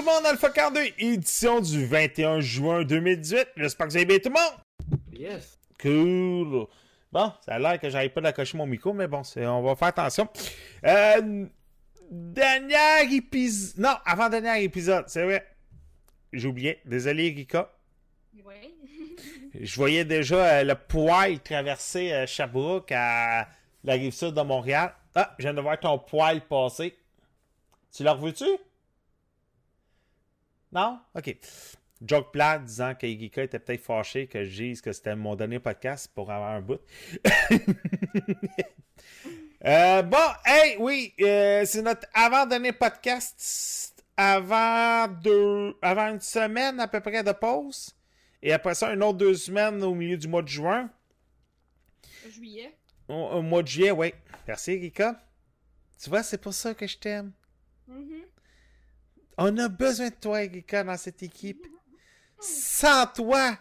Tout le monde Alpha 42, édition du 21 juin 2018. J'espère que vous allez bien tout le monde. Yes. Cool. Bon, ça a l'air que j'arrive pas d'accocher mon micro, mais bon, c'est- on va faire attention. Euh, dernier épisode. Non, avant-dernier épisode, c'est vrai. J'oubliais. Désolé, Rika. Oui. Je voyais déjà euh, le poil traverser euh, Sherbrooke à la rive sud de Montréal. Ah, je viens de voir ton poil passer. Tu l'as revu-tu? Non? Ok. Joke plat disant que Igika était peut-être fâché que je dise que c'était mon dernier podcast pour avoir un bout. Euh, bon, hey, oui, euh, c'est notre avant-dernier podcast avant deux, avant une semaine à peu près de pause. Et après ça, une autre deux semaines au milieu du mois de juin. Juillet. Au, au mois de juillet, oui. Merci, Rika. Tu vois, c'est pour ça que je t'aime. Mhm. On a besoin de toi, Rika, dans cette équipe. Sans toi,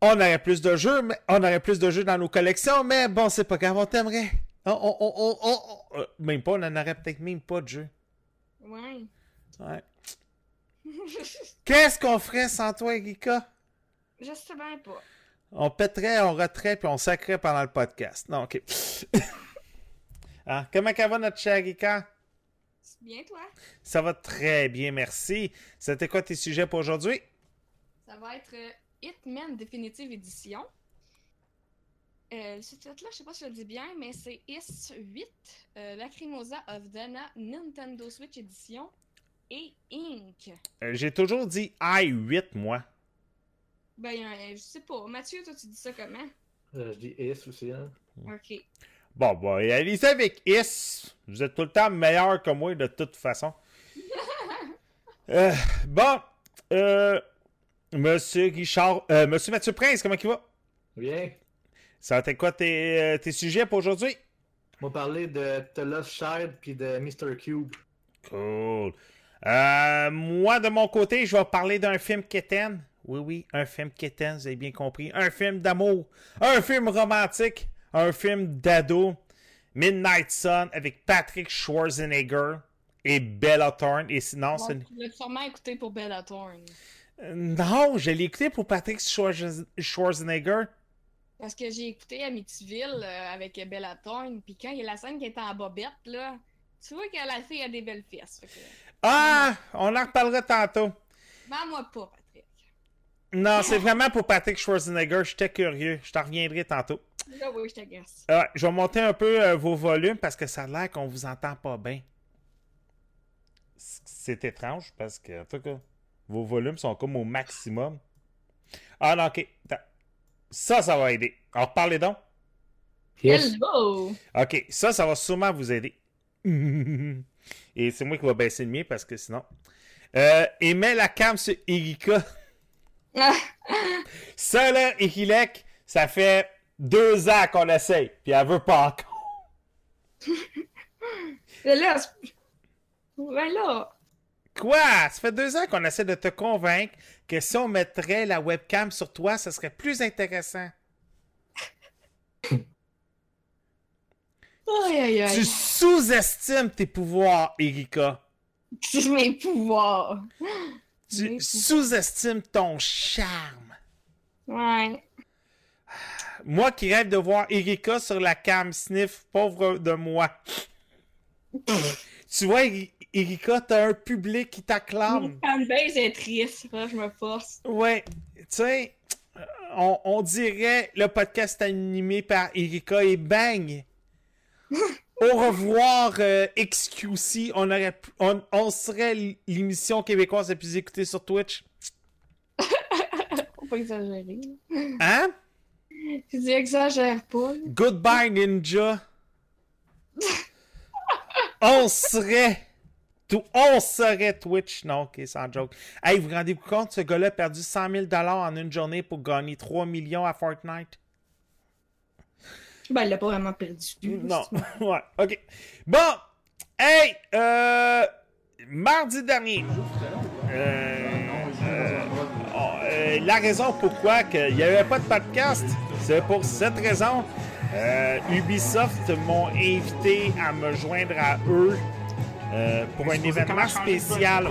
on aurait plus de jeux, mais on aurait plus de jeux dans nos collections, mais bon, c'est pas grave, on t'aimerait. On, on- euh, même pas, on en aurait peut-être même pas de jeux. Ouais. Ouais. Qu'est-ce qu'on ferait sans toi, Rika? Je sais bien pas. On pèterait, on retrait, puis on sacrait pendant le podcast. Non, ok. Ah, comment va notre cher Rika? C'est bien toi? Ça va très bien, merci. C'était quoi tes sujets pour aujourd'hui? Ça va être euh, Hitman Definitive Edition. Euh, ce titre-là, je sais pas si je le dis bien, mais c'est Is 8, euh, Lacrimosa of Dana, Nintendo Switch Edition et Inc. Euh, J'ai toujours dit I8, moi. Ben, euh, je sais pas. Mathieu, toi, tu dis ça comment? Euh, je dis is aussi, hein. Ok. Bon, bon, allez avec Is. Vous êtes tout le temps meilleur que moi, de toute façon. Euh, bon, euh, Monsieur Richard, euh, Monsieur Mathieu Prince, comment il va? Bien. Ça va être quoi tes, euh, tes sujets pour aujourd'hui? On va parler de The Lost Child puis de Mr. Cube. Cool. Euh, moi, de mon côté, je vais parler d'un film quétaine. Oui, oui, un film quétaine, vous avez bien compris. Un film d'amour, un film romantique, un film d'ado. Midnight Sun avec Patrick Schwarzenegger et Bella Thorne. Et sinon, Bon, tu l'as sûrement écouté pour Bella Thorne. Euh, Non, je l'ai écouté pour Patrick Schwarz- Schwarzenegger. Parce que j'ai écouté Amityville euh, avec Bella Thorne, puis quand il y a la scène qui est en bobette, là, tu vois que la fille a des belles fesses. Que, Ah, on en reparlera tantôt. vends-moi pas. Non, c'est vraiment pour Patrick Schwarzenegger. J'étais curieux. Je t'en reviendrai tantôt. Là, oui, je t'agace. Je vais monter un peu euh, vos volumes parce que ça a l'air qu'on vous entend pas bien. C'est étrange parce que, en tout cas, vos volumes sont comme au maximum. Ah non, ok. Ça, ça va aider. Alors, parlez donc. Yes. Hello! Ok, ça, ça va sûrement vous aider. Et c'est moi qui va baisser le mien parce que sinon. Euh, et mets la cam sur Erika. Ça, là, Ekilek, ça fait deux ans qu'on essaye, puis elle veut pas encore. Mais là, c'est- ouais, là, Quoi? Ça fait deux ans qu'on essaie de te convaincre que si on mettrait la webcam sur toi, ça serait plus intéressant. aïe aïe Tu aïe, sous-estimes tes pouvoirs, Erika. mes pouvoirs. Tu Oui. sous-estimes ton charme. Ouais. Moi qui rêve de voir Erika sur la cam sniff, pauvre de moi. tu vois, Eri- Erika, t'as un public qui t'acclame. Mon fanbase est triste, je me force. Ouais, tu sais, on, on dirait le podcast animé par Erika et bang! Au revoir, euh, XQC. On, aurait, on, on serait l'émission québécoise la plus écoutée sur Twitch. Faut pas exagérer. Hein? Tu dis exagère pas. Goodbye, Ninja. on serait. Tout, on serait Twitch. Non, ok, sans joke. Hey, vous vous rendez-vous compte, ce gars-là a perdu 100 000 en une journée pour gagner 3 millions à Fortnite? Ben, il l'a pas vraiment perdu. Non. ouais, ok. Bon, hey, euh, mardi dernier, euh, euh, oh, euh, la raison pourquoi il n'y avait pas de podcast, c'est pour cette raison. Euh, Ubisoft m'ont invité à me joindre à eux euh, pour un événement spécial au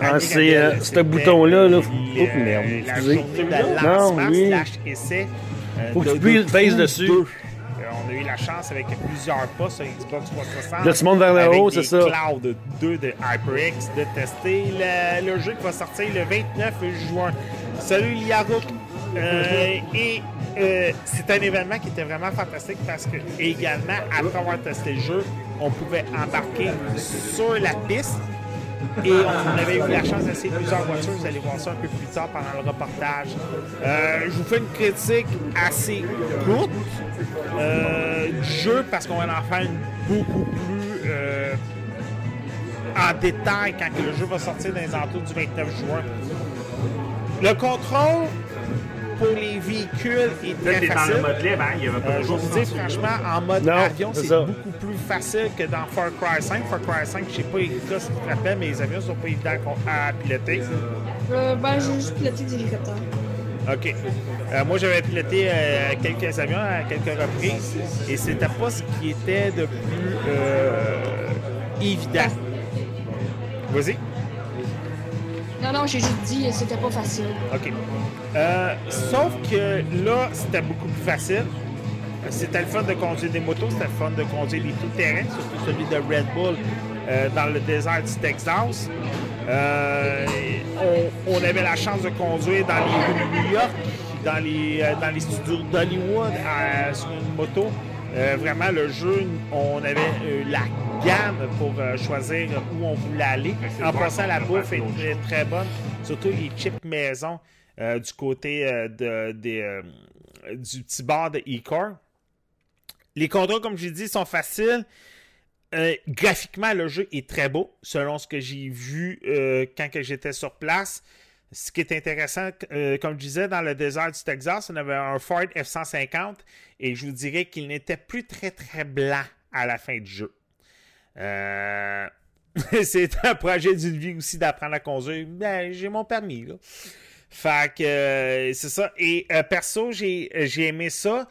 Ah, c'est, euh, ce bouton-là, là. euh, Oh, merde, la excusez. journée de Non, lancement oui. slash essai. euh, Faut que tu Crew dessus. 2. Euh, on a eu la chance avec plusieurs pas sur Xbox 360. Là, tu montes vers le avec haut, des c'est ça. Cloud 2 de HyperX de tester le, le jeu qui va sortir le 29 juin. Salut Liarouk! Euh, et euh, c'est un événement qui était vraiment fantastique parce que également, après avoir testé le jeu, on pouvait embarquer sur la piste et on avait eu la chance d'essayer plusieurs voitures. Vous allez voir ça un peu plus tard pendant le reportage. Euh, je vous fais une critique assez courte euh, du jeu parce qu'on va en faire beaucoup plus euh, en détail quand que le jeu va sortir dans les alentours du 29 juin. Le contrôle pour les véhicules est Là, très t'es dans facile. le mode libre, hein? Il y avait pas Euh, je vous dis franchement, en mode Non, avion, c'est beaucoup plus facile que dans Far Cry 5. Far Cry 5, je sais pas Erika, si tu te rappelles, mais les avions sont pas évidents à piloter. Euh, ben, j'ai juste piloté des hélicoptères. OK. Euh, moi, j'avais piloté euh, quelques avions à quelques reprises et c'était pas ce qui était de plus euh, évident. Vas-y. Non, non, j'ai juste dit que c'était pas facile. OK. Sauf que là, c'était beaucoup plus facile. C'était le fun de conduire des motos, c'était le fun de conduire des tout-terrains, surtout celui de Red Bull dans le désert du Texas. On, on avait la chance de conduire dans les rues de New York, dans les, euh, dans les studios d'Hollywood sur une moto. Euh, vraiment, le jeu, on avait euh, la gamme pour euh, choisir où on voulait aller. En passant, la bouffe était très bonne, surtout les chips maison du côté de, des, du petit bar de e-car. Les contrôles, comme j'ai dit, sont faciles. Graphiquement, le jeu est très beau, selon ce que j'ai vu quand j'étais sur place. Ce qui est intéressant, euh, comme je disais, dans le désert du Texas, on avait un Ford F-150 et je vous dirais qu'il n'était plus très très blanc à la fin du jeu. Euh, c'est un projet d'une vie aussi d'apprendre à conduire. Ben, j'ai mon permis, là. Fait que euh, c'est ça. Et perso, j'ai j'ai aimé ça.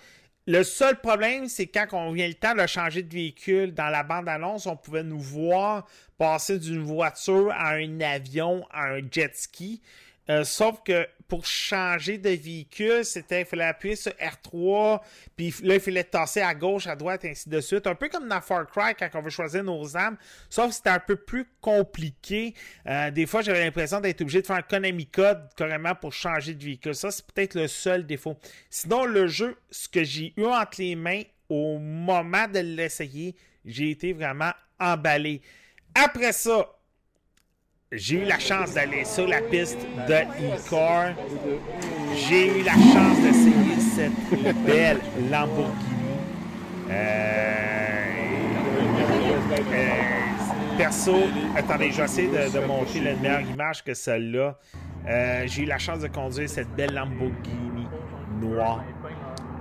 Le seul problème, c'est quand on vient le temps de changer de véhicule dans la bande-annonce, on pouvait nous voir passer d'une voiture à un avion, à un jet ski. Euh, sauf que pour changer de véhicule, c'était il fallait appuyer sur R3, puis là, il fallait tasser à gauche, à droite, ainsi de suite. Un peu comme dans Far Cry quand on veut choisir nos armes, sauf que c'était un peu plus compliqué. Euh, des fois, j'avais l'impression d'être obligé de faire un Konami Code carrément pour changer de véhicule. Ça, c'est peut-être le seul défaut. Sinon, le jeu, ce que j'ai eu entre les mains au moment de l'essayer, j'ai été vraiment emballé. Après ça, j'ai eu la chance d'aller sur la piste de e-car. J'ai eu la chance d'essayer cette belle Lamborghini. Euh, euh, perso, attendez, je vais essayer de, de montrer une meilleure image que celle-là. Euh, j'ai eu la chance de conduire cette belle Lamborghini noire.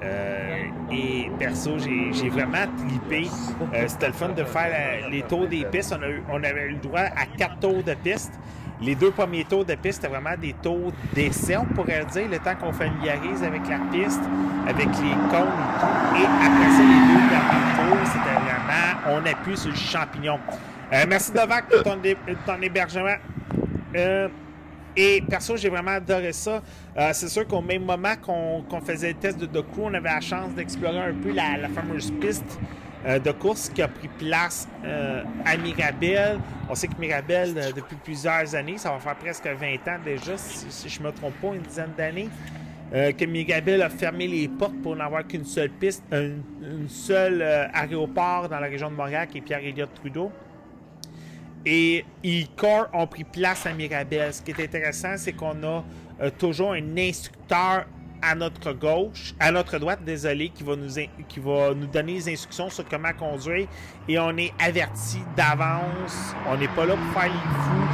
Euh, et perso, j'ai vraiment tripé. Euh, C'était le fun de faire les tours des pistes. On, avait eu le droit à quatre tours de piste. Les deux premiers tours de piste, c'était vraiment des tours d'essai, on pourrait dire, le temps qu'on familiarise avec la piste, avec les cônes et tout. Et après ça, les deux derniers tours, c'était vraiment, on appuie sur le champignon. Euh, merci Novak pour ton hébergement. Euh, et perso, j'ai vraiment adoré ça. Euh, c'est sûr qu'au même moment qu'on faisait le test de The Crew, on avait la chance d'explorer un peu la, fameuse piste euh, de course qui a pris place euh, à Mirabel. On sait que Mirabel, depuis plusieurs années, ça va faire presque 20 ans déjà, si, je ne me trompe pas, une dizaine d'années, que Mirabel a fermé les portes pour n'avoir qu'une seule piste, un une seule euh, aéroport dans la région de Montréal qui est Pierre-Éliott Trudeau et e-car ont pris place à Mirabel. Ce qui est intéressant, c'est qu'on a euh, toujours un instructeur à notre gauche, à notre droite, désolé, qui va nous in- qui va nous donner les instructions sur comment conduire et on est averti d'avance. On n'est pas là pour faire les fous.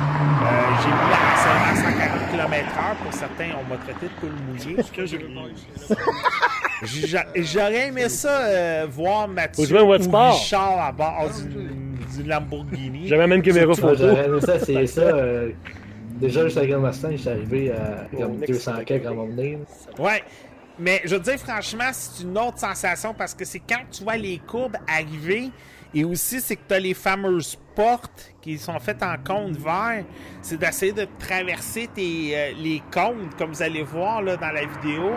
Euh, J'ai mis la seulement 140 km/h. Pour certains, on m'a traité de poule mouillée. J'a- J'aurais aimé ça euh, voir Mathieu ou. Richard à bord d'une d'une Lamborghini. J'avais même caméra photo. J'aurais ça, c'est ça. euh, déjà, juste avec un Mustang, j'étais arrivé à comme 200 quelques à mon nez. Ouais. Mais je veux dire, franchement, c'est une autre sensation parce que c'est quand tu vois les courbes arriver Et aussi, c'est que tu as les fameuses portes qui sont faites en cône vert. C'est d'essayer de traverser tes, euh, les cônes, comme vous allez voir là, dans la vidéo.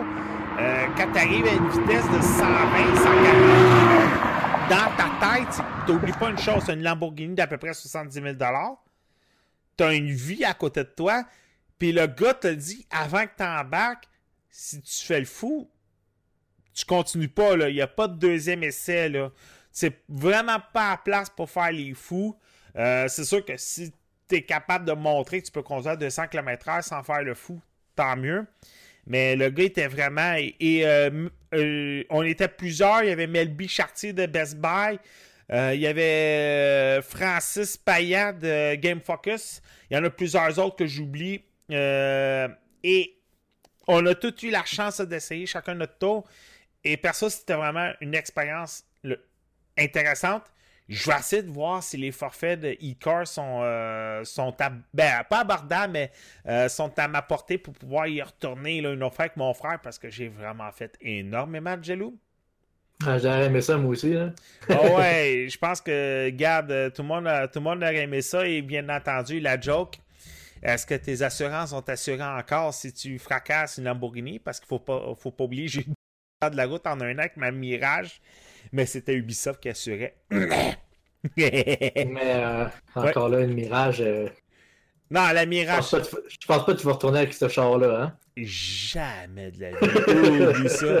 Euh, quand tu arrives à une vitesse de 120, 140, dans ta tête, tu n'oublies pas une chose, une Lamborghini d'à peu près 70 000 Tu as une vie à côté de toi. Puis le gars te dit, avant que tu embarques, si tu fais le fou, tu continues pas. Il n'y a pas de deuxième essai. Là c'est vraiment pas à place pour faire les fous. Euh, c'est sûr que si tu es capable de montrer que tu peux conduire à 200 km/h sans faire le fou, tant mieux. Mais le gars était vraiment. Et, euh, euh, on était plusieurs. Il y avait Melby Chartier de Best Buy. il y avait Francis Payat de Game Focus. Il y en a plusieurs autres que j'oublie. et on a tous eu la chance d'essayer chacun notre tour. Et perso, c'était vraiment une expérience intéressante. Je vais essayer de voir si les forfaits de e-car sont, euh, sont à, ben, pas abordables, mais euh, sont à ma portée pour pouvoir y retourner là, une fois avec mon frère parce que j'ai vraiment fait énormément de jaloux. Ah, J'aurais aimé ça, moi aussi. Hein? oh ouais, je pense que, garde, tout le, monde, tout le monde aurait aimé ça et bien entendu, la joke. Est-ce que tes assurances sont assurées encore si tu fracasses une Lamborghini? Parce qu'il ne faut pas, faut pas oublier, j'ai eu de la route en un an avec ma Mirage mais c'était Ubisoft qui assurait. mais euh, encore là, une Mirage. Euh, non, la Mirage. Je pense, pas que tu vas retourner avec ce char-là. Hein? Jamais de la vie. oublie ça.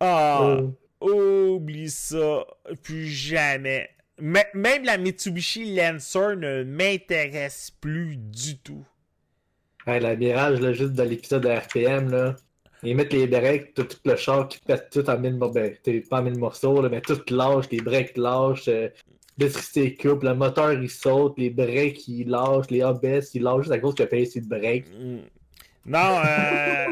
Ah, oh. oublie ça. Plus jamais. même la Mitsubishi Lancer ne m'intéresse plus du tout. la Mirage, là, juste dans l'épisode de RPM, là, ils mettent les breaks, tout, le char qui pète tout en mille morceaux. Ben, morceaux, mais tout lâche, les breaks lâchent, euh, l'électricité coupe, le moteur il saute, les breaks ils lâchent, les ABS ils lâchent juste à cause que payé sur le break. Mm. Non, euh...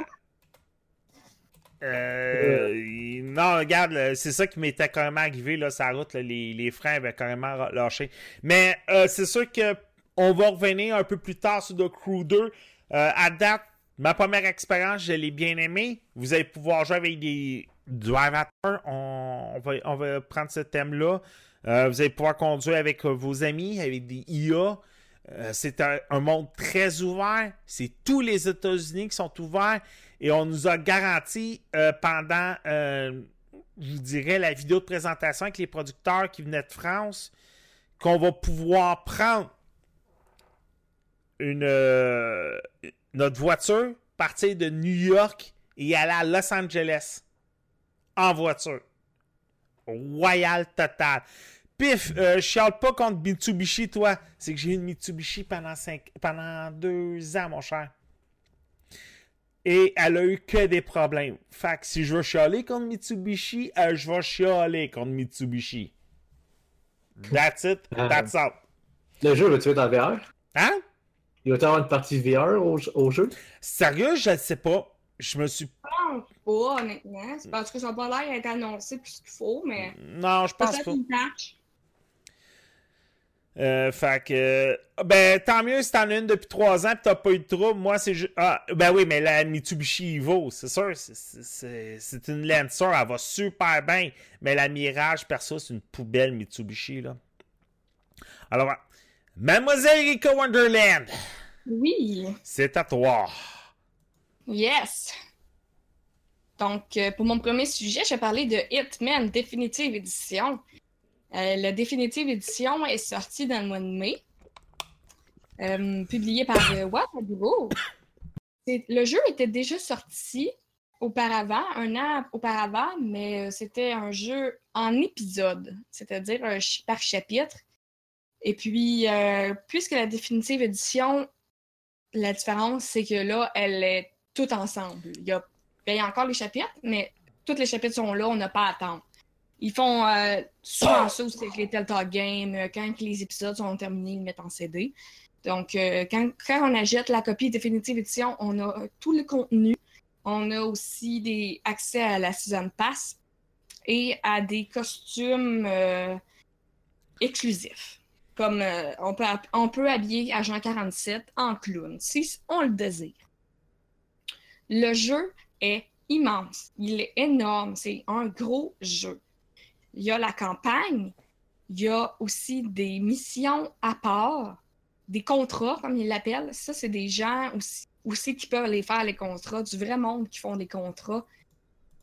euh... non, regarde, c'est ça qui m'était même arrivé là, route, les, freins avaient carrément lâché. Mais euh, c'est sûr que on va revenir un peu plus tard sur The Crew 2. à date, Ma première expérience, je l'ai bien aimée. Vous allez pouvoir jouer avec des drivers. On, va, on va prendre ce thème-là. Euh, vous allez pouvoir conduire avec euh, vos amis, avec des IA. Euh, c'est un, monde très ouvert. C'est tous les États-Unis qui sont ouverts. Et on nous a garanti pendant, je vous dirais, la vidéo de présentation avec les producteurs qui venaient de France, qu'on va pouvoir prendre une, notre voiture, partir de New York et aller à Los Angeles en voiture. Royal total. Pif, euh, je chiale pas contre Mitsubishi, toi. C'est que j'ai eu une Mitsubishi pendant, cinq, pendant deux ans, mon cher. Et elle a eu que des problèmes. Fait que si je veux chialer contre Mitsubishi, euh, je vais chialer contre Mitsubishi. That's it. Euh, that's all. Le jeu, va-tu être en VR? Hein? Il va y avoir une partie VR au, jeu? Sérieux, je ne sais pas. Je me suis. Je pense pas, honnêtement. Parce que ça n'a pas l'air d'être annoncé plus qu'il faut, mais. Non, je pense pas. Une Euh, fait que. Ben, tant mieux si t'en as une depuis trois ans et t'as pas eu de trouble. Moi, c'est juste. Ah, ben oui, mais la Mitsubishi Evo, c'est sûr, c'est une Lancer, elle va super bien. Mais la Mirage, perso, c'est une poubelle Mitsubishi, là. Alors, Mademoiselle Erika Wonderland. Oui. C'est à toi. Yes. Donc, euh, pour mon premier sujet, je vais parler de Hitman Definitive Edition. Euh, la Definitive Edition est sortie dans le mois de mai, euh, publiée par Watabugo. Le jeu était déjà sorti auparavant, un an auparavant, mais c'était un jeu en épisode, c'est-à-dire par chapitre. Et puis, euh, puisque la définitive édition, la différence, c'est que là, elle est toute ensemble. Il y a, ben, encore les chapitres, mais tous les chapitres sont là, on n'a pas à attendre. Ils font euh, souvent ça aussi avec les Telltale Games. Euh, quand les épisodes sont terminés, ils mettent en CD. Donc, quand, quand, on achète la copie définitive édition, on a tout le contenu. On a aussi des accès à la Season Pass et à des costumes exclusifs. Comme euh, on, peut, on peut habiller Agent 47 en clown, si on le désire. Le jeu est immense. Il est énorme. C'est un gros jeu. il y a la campagne, il y a aussi des missions à part, des contrats, comme ils l'appellent. Ça, c'est des gens aussi, aussi qui peuvent aller faire les contrats, du vrai monde qui font des contrats.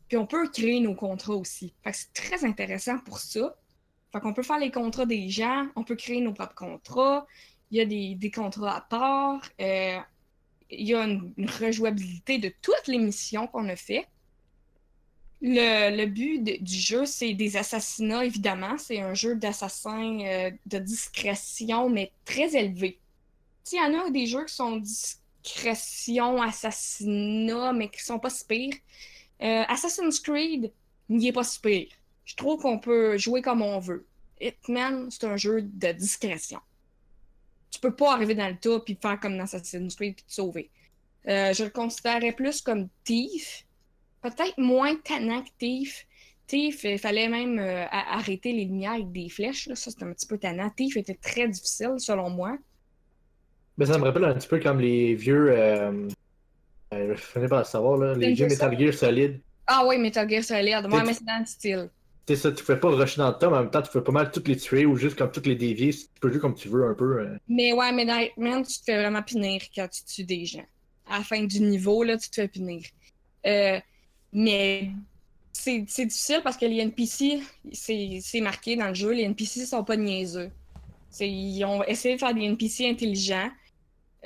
Puis on peut créer nos contrats aussi. C'est très intéressant pour ça. Fait qu'on peut faire les contrats des gens, on peut créer nos propres contrats. Il y a des, contrats à part. euh, il y a une, rejouabilité de toutes les missions qu'on a fait. Le, but du jeu, c'est des assassinats, évidemment. C'est un jeu d'assassins euh, de discrétion, mais très élevé. Il y en a des jeux qui sont discrétion, assassinat, mais qui sont pas si. Euh, Assassin's Creed, il est pas si. Je trouve qu'on peut jouer comme on veut. Hitman, c'est un jeu de discrétion. Tu peux pas arriver dans le tas puis faire comme dans Assassin's Creed puis te sauver. Euh, je le considérais plus comme Thief. Peut-être moins tannant que Thief. Thief, il fallait même euh, arrêter les lumières avec des flèches. Là. Ça, c'était un petit peu tannant. Thief était très difficile, selon moi. Ben, ça me rappelle un petit peu comme les vieux. Euh... euh, je finis par le savoir, là. Les vieux Metal Gear Solid. Ah oui, Metal Gear Solid. Peut-être- mais c'est dans le style. Tu ça, tu pouvais pas rusher dans le temps, mais en même temps, tu pouvais pas mal toutes les tuer ou juste comme toutes les dévier. Tu peux jouer comme tu veux un peu. euh. Mais ouais, mais dans Hitman, tu te fais vraiment punir quand tu tues des gens. À la fin du niveau, là, tu te fais punir. Euh, mais c'est difficile parce que les NPC, c'est marqué dans le jeu, les NPC sont pas niaiseux. Ils ont essayé de faire des NPC intelligents.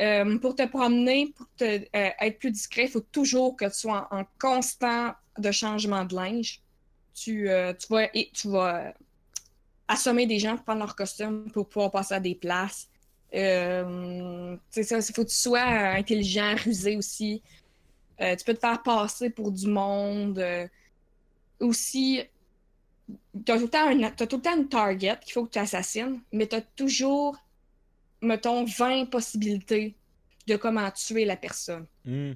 Euh, pour te promener, pour te, être plus discret, il faut toujours que tu sois en constant de changement de linge. Tu, euh, tu vas, et, tu vas euh, assommer des gens pour prendre leur costume pour pouvoir passer à des places. Euh, c'est ça, il faut que tu sois intelligent, rusé aussi. Euh, tu peux te faire passer pour du monde. aussi, tu as, tout le temps un- t'as tout le temps une target qu'il faut que tu assassines, mais tu as toujours, mettons, 20 possibilités de comment tuer la personne. Hmm.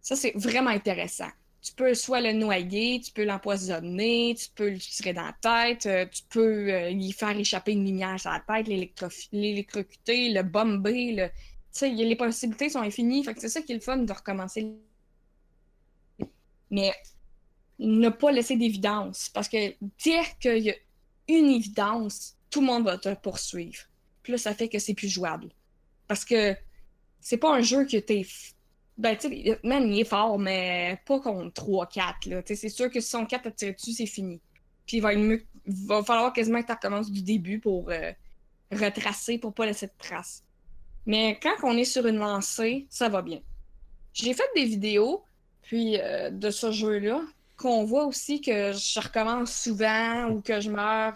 Ça, c'est vraiment intéressant. Tu peux soit le noyer, tu peux l'empoisonner, tu peux le tirer dans la tête, euh, tu peux euh, lui faire échapper une lumière sur la tête, l'électro- l'électrocuter, le bomber. Le... Tu sais, les possibilités sont infinies. Fait que c'est ça qui est le fun de recommencer. Mais ne pas laisser d'évidence. Parce que dès qu'il y a une évidence, tout le monde va te poursuivre. Puis là, ça fait que c'est plus jouable. Parce que c'est pas un jeu que t'es ben, tu sais, Hitman, il est fort, mais pas contre 3-4, là. C'est sûr que si son 4 t'a tiré dessus, c'est fini. Puis il va, mieux- il va falloir quasiment que tu recommences du début pour euh, retracer, pour pas laisser de traces. Mais quand on est sur une lancée, ça va bien. J'ai fait des vidéos, puis euh, de ce jeu-là, qu'on voit aussi que je recommence souvent, ou que je meurs,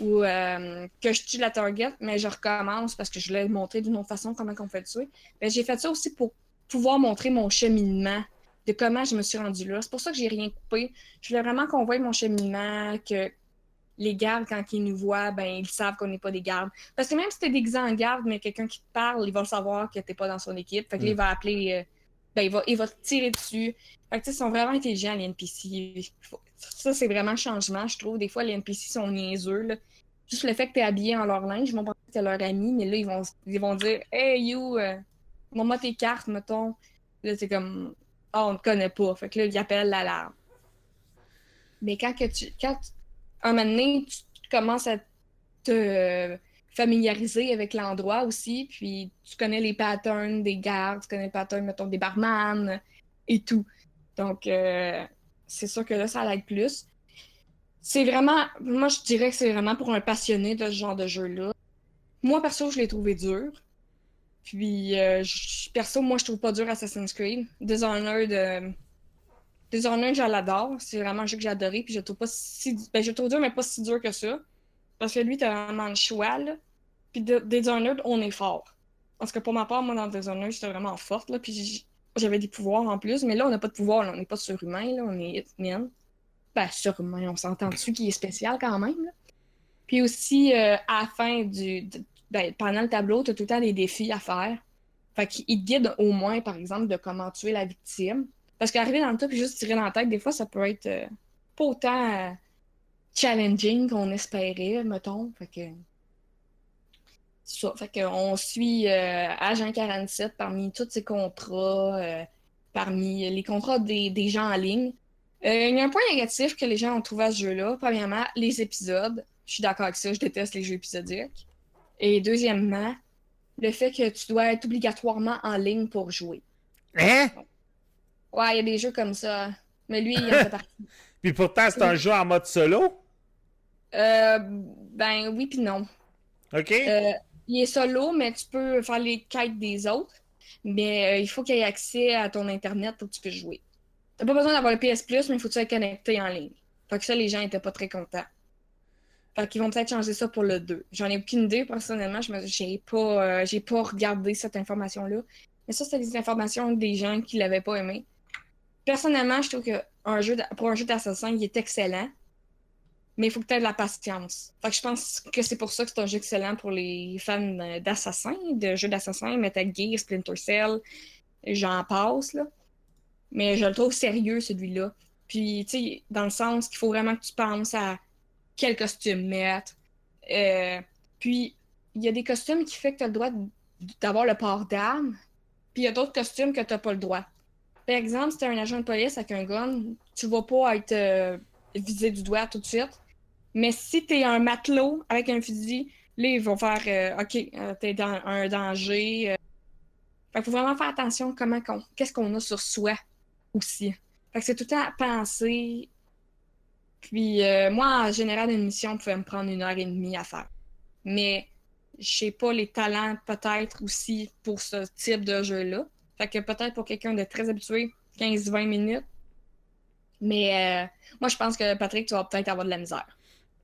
ou euh, que je tue la target, mais je recommence parce que je voulais montrer d'une autre façon comment on fait le tuer. Ben, j'ai fait ça aussi pour pouvoir montrer mon cheminement de comment je me suis rendue là. C'est pour ça que j'ai rien coupé. Je voulais vraiment qu'on voie mon cheminement, que les gardes, quand ils nous voient, ben ils savent qu'on n'est pas des gardes. Parce que même si t'es déguisé en garde, mais quelqu'un qui te parle, il va le savoir que t'es pas dans son équipe. Fait que là, il va appeler, euh, ben il va, il va te tirer dessus. Fait que ils sont vraiment intelligents, les NPC. Faut- Ça, c'est vraiment un changement, je trouve. Des fois, les NPC sont niaiseux, là. Juste le fait que t'es habillé en leur linge, ils vont penser que t'es leur ami, mais là, ils vont, ils vont dire Hey, you, euh, montre-moi tes cartes, mettons. Là, c'est comme Ah, on ne connaît pas. Fait que là, ils appellent l'alarme. Mais quand que tu. Quand un moment donné, tu commences à te familiariser avec l'endroit aussi, puis tu connais les patterns des gardes, tu connais les patterns, mettons, des barman et tout. Donc, euh, c'est sûr que là, ça l'aide plus. C'est vraiment, moi, je dirais que c'est vraiment pour un passionné de ce genre de jeu-là. Moi, perso, je l'ai trouvé dur. Puis, euh, perso, moi, je trouve pas dur Assassin's Creed. Dishonored, euh, Dishonored, je l'adore. C'est vraiment un jeu que j'ai adoré. Puis, je trouve pas si. Ben, je trouve dur, mais pas si dur que ça. Parce que lui, t'as vraiment le choix, là. Puis, de- on est fort. Parce que pour ma part, moi, dans Dishonored, j'étais vraiment forte, là. Puis, j'avais des pouvoirs en plus. Mais là, on n'a pas de pouvoir, là. On n'est pas surhumain, là. On est Hitman. Ben, surhumain, on s'entend dessus qui est spécial quand même, là. Puis aussi, euh, à la fin du. de- ben, pendant le tableau, tu as tout le temps des défis à faire. Fait qu'il te guide au moins, par exemple, de comment tuer la victime. Parce qu'arriver dans le tas et juste tirer dans la tête, des fois, ça peut être euh, pas autant euh, challenging qu'on espérait, mettons. Fait que. Ça. Fait qu'on suit euh, Agent 47 parmi tous ses contrats, parmi les contrats des, des gens en ligne. Il y a un point négatif que les gens ont trouvé à ce jeu-là. Premièrement, les épisodes. Je suis d'accord avec ça, je déteste les jeux épisodiques. Et deuxièmement, le fait que tu dois être obligatoirement en ligne pour jouer. Hein? Ouais, il y a des jeux comme ça. Mais lui, il en fait partie. Puis pourtant, c'est un jeu en mode solo? Euh, ben oui, puis non. OK? Euh, il est solo, mais tu peux faire les quêtes des autres. Mais euh, il faut qu'il y ait accès à ton Internet pour que tu puisses jouer. T'as pas besoin d'avoir le PS Plus, mais il faut que tu sois connecté en ligne. Fait que ça, les gens étaient pas très contents. Fait qu'ils vont peut-être changer ça pour le 2. J'en ai aucune idée, personnellement. Je. J'ai pas, euh, pas regardé cette information-là. Mais ça, c'était des informations des gens qui l'avaient pas aimé. Personnellement, je trouve que un jeu pour un jeu d'assassin, il est excellent. Mais il faut que tu aies de la patience. Fait que je pense que c'est pour ça que c'est un jeu excellent pour les fans euh, d'assassins, de jeux d'assassin, Metal Gear, Splinter Cell, j'en passe, là. Mais je le trouve sérieux, celui-là. Puis, tu sais, dans le sens qu'il faut vraiment que tu penses à quel costume mettre. Euh, puis, il y a des costumes qui fait que tu as le droit d'avoir le port d'armes. Puis, il y a d'autres costumes que tu n'as pas le droit. Par exemple, si tu un agent de police avec un gun, tu vas pas être euh, visé du doigt tout de suite. Mais si tu es un matelot avec un fusil, là, ils vont faire euh, OK, euh, t'es dans un danger. Fait qu'il faut vraiment faire attention à comment qu'on, qu'est-ce qu'on a sur soi aussi. Fait que c'est tout le temps à penser. Puis euh, moi, en général, une mission pouvait me prendre une heure et demie à faire. Mais j'ai pas les talents peut-être aussi pour ce type de jeu-là. Fait que peut-être pour quelqu'un de très habitué, 15-20 minutes. Mais euh, moi, je pense que Patrick, tu vas peut-être avoir de la misère.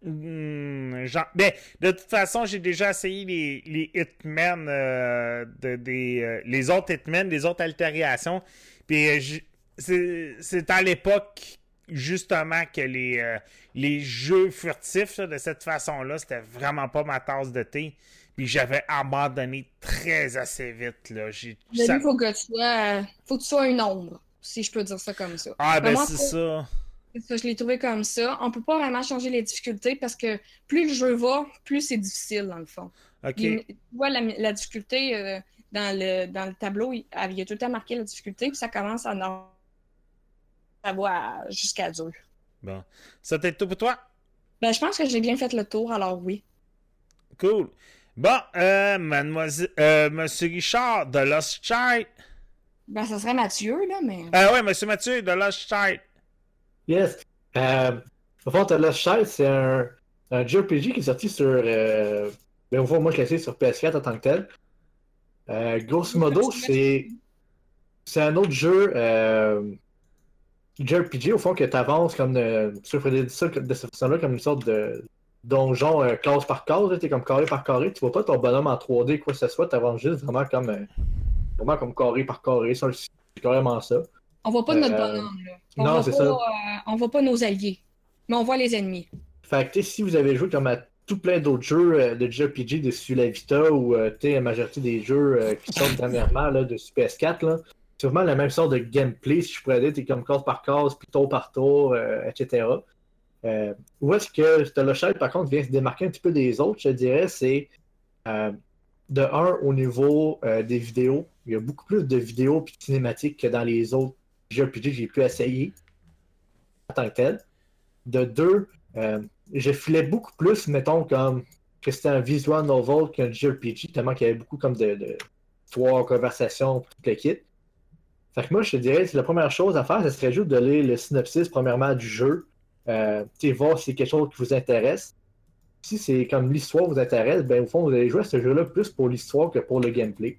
Hmm, genre- ben, de toute façon, j'ai déjà essayé les, les euh, de, des, les autres Hitmen, les autres altérations. Puis c'est à l'époque, justement, que les, euh, les jeux furtifs de cette façon-là, c'était vraiment pas ma tasse de thé. Puis j'avais abandonné très assez vite. Là. J'ai- Mais ça- lui, faut que tu sois, faut que tu sois une ombre, si je peux dire ça comme ça. Ah, ben c'est ça. C'est ça, je l'ai trouvé comme ça. On peut pas vraiment changer les difficultés parce que plus le jeu va, plus c'est difficile dans le fond. OK. Tu vois la, la difficulté euh, dans, le, dans le tableau, il, il y a tout le temps marqué la difficulté, puis ça commence à ça va à- jusqu'à dur. Bon. Ça t'est tout pour toi? Ben, je pense que j'ai bien fait le tour, alors oui. Cool. Bon, euh, mademoiselle, euh, monsieur Richard de Lost Child. Ben, ça serait Mathieu, là, mais. Ah ouais, monsieur Mathieu de Lost Child. Yes. Euh, au fond, Lost Child, c'est un, un JRPG qui est sorti sur. Euh, ben, au fond, moi, je l'ai essayé sur PS4 en tant que tel. Euh, grosso modo, c'est. C'est un autre jeu. Euh, JRPG, au fond, que tu avances comme. Euh, ça de cette façon-là, comme une sorte de donjon euh, case par case. Tu es comme carré par carré. Tu vois pas ton bonhomme en 3D, quoi que ce soit. Tu avances juste vraiment comme. euh, vraiment comme carré par carré. Ça, C'est carrément ça. On voit pas notre Euh, bonhomme, là. On non, voit c'est pas, ça. euh, on voit pas nos alliés. Mais on voit les ennemis. Fait que, si vous avez joué comme à tout plein d'autres jeux euh, de JRPG dessus la Vita ou, euh, la majorité des jeux euh, qui sortent dernièrement là, de PS4, là, c'est vraiment la même sorte de gameplay, si je pourrais dire. T'es comme case par case, puis tour par tour, euh, etc. Euh, où est-ce que Child, par contre, vient se démarquer un petit peu des autres, je dirais, c'est euh, de un, au niveau des vidéos. Il y a beaucoup plus de vidéos et cinématiques que dans les autres JRPG que j'ai pu essayer en tant que tel. De deux, je filais beaucoup plus, mettons, comme que c'était un visual novel qu'un JRPG, tellement qu'il y avait beaucoup comme de, de histoires, conversations, tout le kit. Que moi, je te dirais, c'est la première chose à faire, ce serait juste de lire le synopsis, premièrement, du jeu. Euh, voir si c'est quelque chose qui vous intéresse. Si c'est comme l'histoire vous intéresse, ben au fond, vous allez jouer à ce jeu-là plus pour l'histoire que pour le gameplay.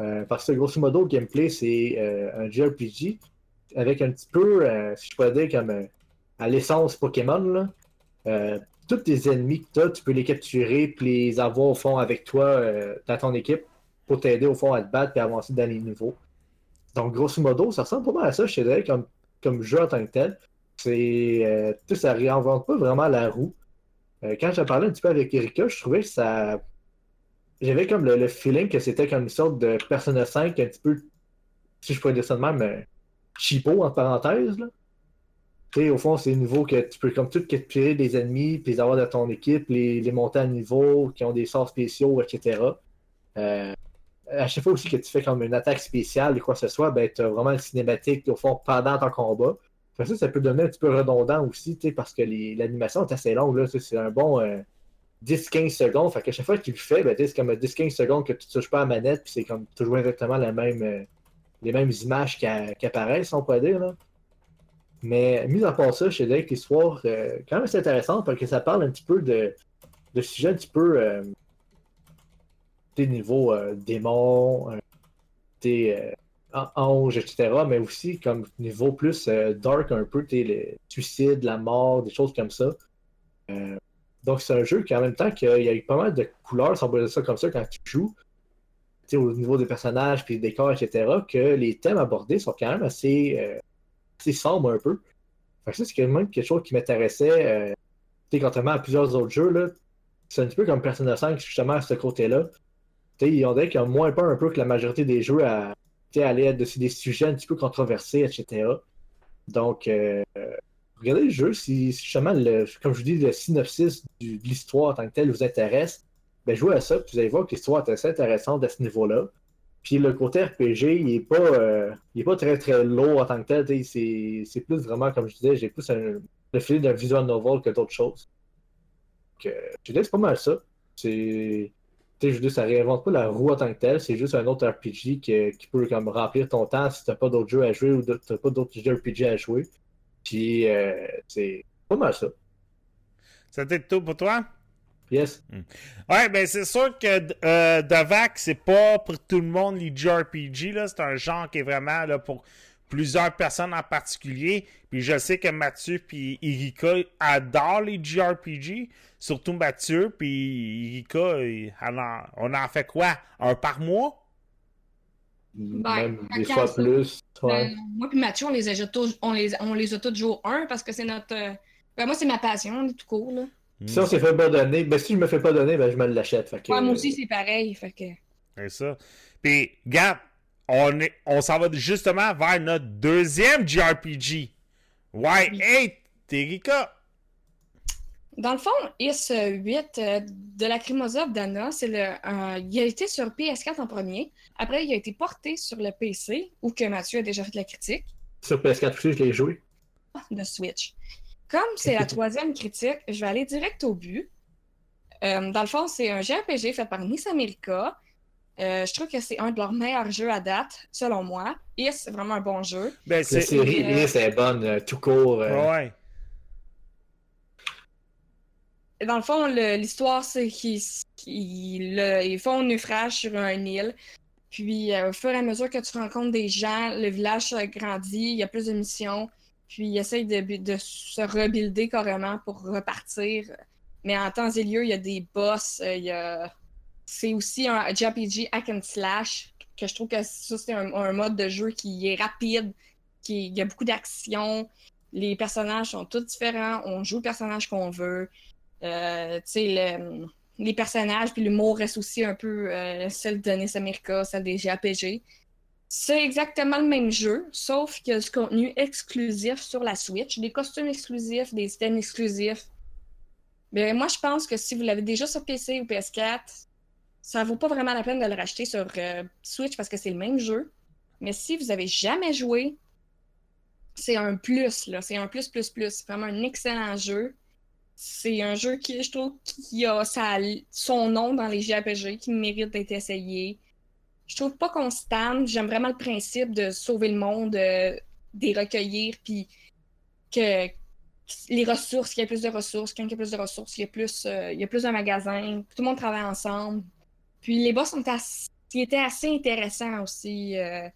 Euh, parce que grosso modo, le gameplay, c'est euh, un JRPG avec un petit peu, euh, si je pourrais dire, comme à l'essence Pokémon. Là. Tous tes ennemis que tu as, tu peux les capturer puis les avoir au fond avec toi dans ton équipe pour t'aider au fond à te battre et avancer dans les niveaux. Donc, grosso modo, ça ressemble pas mal à ça, je te dirais, comme, comme jeu en tant que tel. C'est. Euh, ça réinvente pas vraiment la roue. Euh, quand j'ai parlé un petit peu avec Erika, je trouvais que ça. J'avais comme le, feeling que c'était comme une sorte de Persona 5 un petit peu, si je pourrais dire ça de même, euh, cheapo, entre parenthèses. Là. Tu sais, au fond, c'est niveau que tu peux comme tout capturer des ennemis, puis les avoir dans ton équipe, les, les monter à niveau, qui ont des sorts spéciaux, etc. Euh, à chaque fois aussi que tu fais comme une attaque spéciale ou quoi que ce soit, ben, tu as vraiment une cinématique au fond pendant ton combat. Que ça, ça peut devenir un petit peu redondant aussi, parce que l'animation est assez longue, C'est un bon euh, 10-15 secondes. Fait qu'à chaque fois le fait, ben, tu sais, c'est comme 10-15 secondes que tu touches pas à la manette, puis c'est comme toujours exactement euh, les mêmes images qui, apparaissent, on pourrait dire. Mais mis à part ça, je dirais que l'histoire, euh, quand même, c'est intéressante parce que ça parle un petit peu de, de sujets un petit peu des niveaux euh, démons, euh, des an- anges, etc. Mais aussi comme niveau plus euh, dark un peu, t'sais, le suicide, la mort, des choses comme ça. Euh, donc c'est un jeu qui en même temps qu'il y a eu pas mal de couleurs, si on peut ça comme ça, quand tu joues. au niveau des personnages, puis des décors, etc., que les thèmes abordés sont quand même assez, euh, assez sombres un peu. Ça, c'est quand même quelque chose qui m'intéressait, contrairement à plusieurs autres jeux, là, c'est un petit peu comme Persona 5, justement, à ce côté-là. T'sais, on dirait qu'il y a moins peur un peu que la majorité des jeux à t'sais, aller à de- des sujets un petit peu controversés, etc. Donc, euh, regardez le jeu, si, justement, comme je vous dis, le synopsis du- de l'histoire en tant que tel vous intéresse, ben jouez à ça, puis vous allez voir que l'histoire est assez intéressante à ce niveau-là. Puis le côté RPG, il est pas, euh, pas très très lourd en tant que tel. C'est plus vraiment, comme je disais, j'ai plus un- le feeling d'un visual novel que d'autres choses. Donc, euh, je dirais que c'est pas mal ça. C'est. Je veux dire, ça réinvente pas la roue en tant que tel, c'est juste un autre RPG qui, qui peut comme remplir ton temps si t'as pas d'autres jeux à jouer ou t'as pas d'autres jeux RPG à jouer. Puis euh, c'est pas mal ça. C'était tout pour toi? Yes. Ouais, ben c'est sûr que euh, Davac, c'est pas pour tout le monde les JRPG, là. C'est un genre qui est vraiment là, pour plusieurs personnes en particulier. Puis je sais que Mathieu puis Erika adorent les JRPG. Surtout Mathieu, puis elle en- on en fait quoi? Un par mois? Même des quand fois plus. Ouais. Ben, moi puis Mathieu, on les a tous, on les, on les a tous joués au 1 parce que c'est notre. euh, ben, moi, c'est ma passion, tout court. Là. Si on s'est fait pas donner, ben si je me fais pas donner, ben je me l'achète. Que, Ouais, moi aussi, c'est pareil. Fait que... C'est ça. Puis, Gap, on, est, on s'en va justement vers notre deuxième JRPG. Y8, Erika. Dans le fond, IS-8 euh, de la Crimosa of Dana, c'est le, euh, il a été sur PS4 en premier. Après, il a été porté sur le PC, où que Mathieu a déjà fait la critique, Sur PS4 aussi, je l'ai joué. de Switch. Comme c'est la troisième critique, je vais aller direct au but. Euh, dans le fond, c'est un JRPG fait par Nice America. Euh, je trouve que c'est un de leurs meilleurs jeux à date, selon moi. Is, c'est vraiment un bon jeu. Ben, La c'est. série, euh, Is est bonne, euh, tout court. euh, Ouais. Dans le fond, l'histoire, c'est qu'ils font un naufrage sur une île. Puis, euh, au fur et à mesure que tu rencontres des gens, le village euh, grandit, il y a plus de missions. Puis, ils essayent de, de se rebuilder carrément pour repartir. Mais en temps et lieu, il y a des boss. euh, il y a... C'est aussi un JRPG hack and slash, que je trouve que ça, c'est un, mode de jeu qui est rapide, qui il y a beaucoup d'action. Les personnages sont tous différents. On joue le personnage qu'on veut. Euh, tu sais, le- les personnages, puis l'humour reste aussi un peu euh, celle de Nice America, celle des JRPG. C'est exactement le même jeu, sauf qu'il y a du contenu exclusif sur la Switch, des costumes exclusifs, des items exclusifs. Mais moi, je pense que si vous l'avez déjà sur PC ou PS4, ça vaut pas vraiment la peine de le racheter sur euh, Switch parce que c'est le même jeu. Mais si vous avez jamais joué, c'est un plus, là. C'est un plus, plus, plus. C'est vraiment un excellent jeu. C'est un jeu qui, je trouve, qui a sa- son nom dans les JRPG, qui mérite d'être essayé. Je trouve pas qu'on. J'aime vraiment le principe de sauver le monde, euh, des recueillir, puis que les ressources, qu'il y ait plus de ressources, quand il y a plus de ressources, il y a plus, euh, il y a plus de magasins, tout le monde travaille ensemble. Puis les boss sont assez, étaient assez intéressants aussi. euh.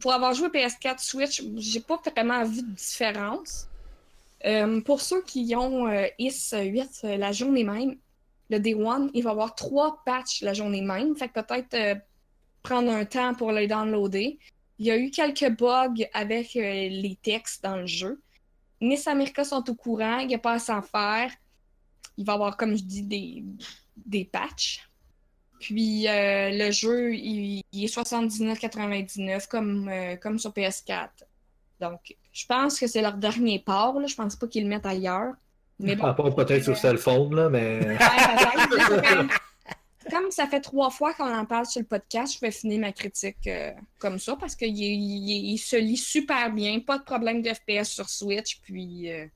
Pour avoir joué PS4 Switch, j'ai pas vraiment vu de différence. Euh, pour ceux qui ont euh, IS 8 euh, la journée même, le Day One, il va y avoir trois patchs la journée même. Fait que peut-être prendre un temps pour les downloader. Il y a eu quelques bugs avec les textes dans le jeu. Nice America sont au courant, il n'y a pas à s'en faire. Il va y avoir, comme je dis, des, des patchs. Puis euh, le jeu, il, il est 79,99 comme, euh, comme sur PS4. Donc, je pense que c'est leur dernier port. Là. Je pense pas qu'ils le mettent ailleurs. Mais bon, À part peut-être sur cell phone, là, mais. Ouais, comme ça fait trois fois qu'on en parle sur le podcast, je vais finir ma critique euh, comme ça parce qu'il il, il se lit super bien, pas de problème de FPS sur Switch, puis euh,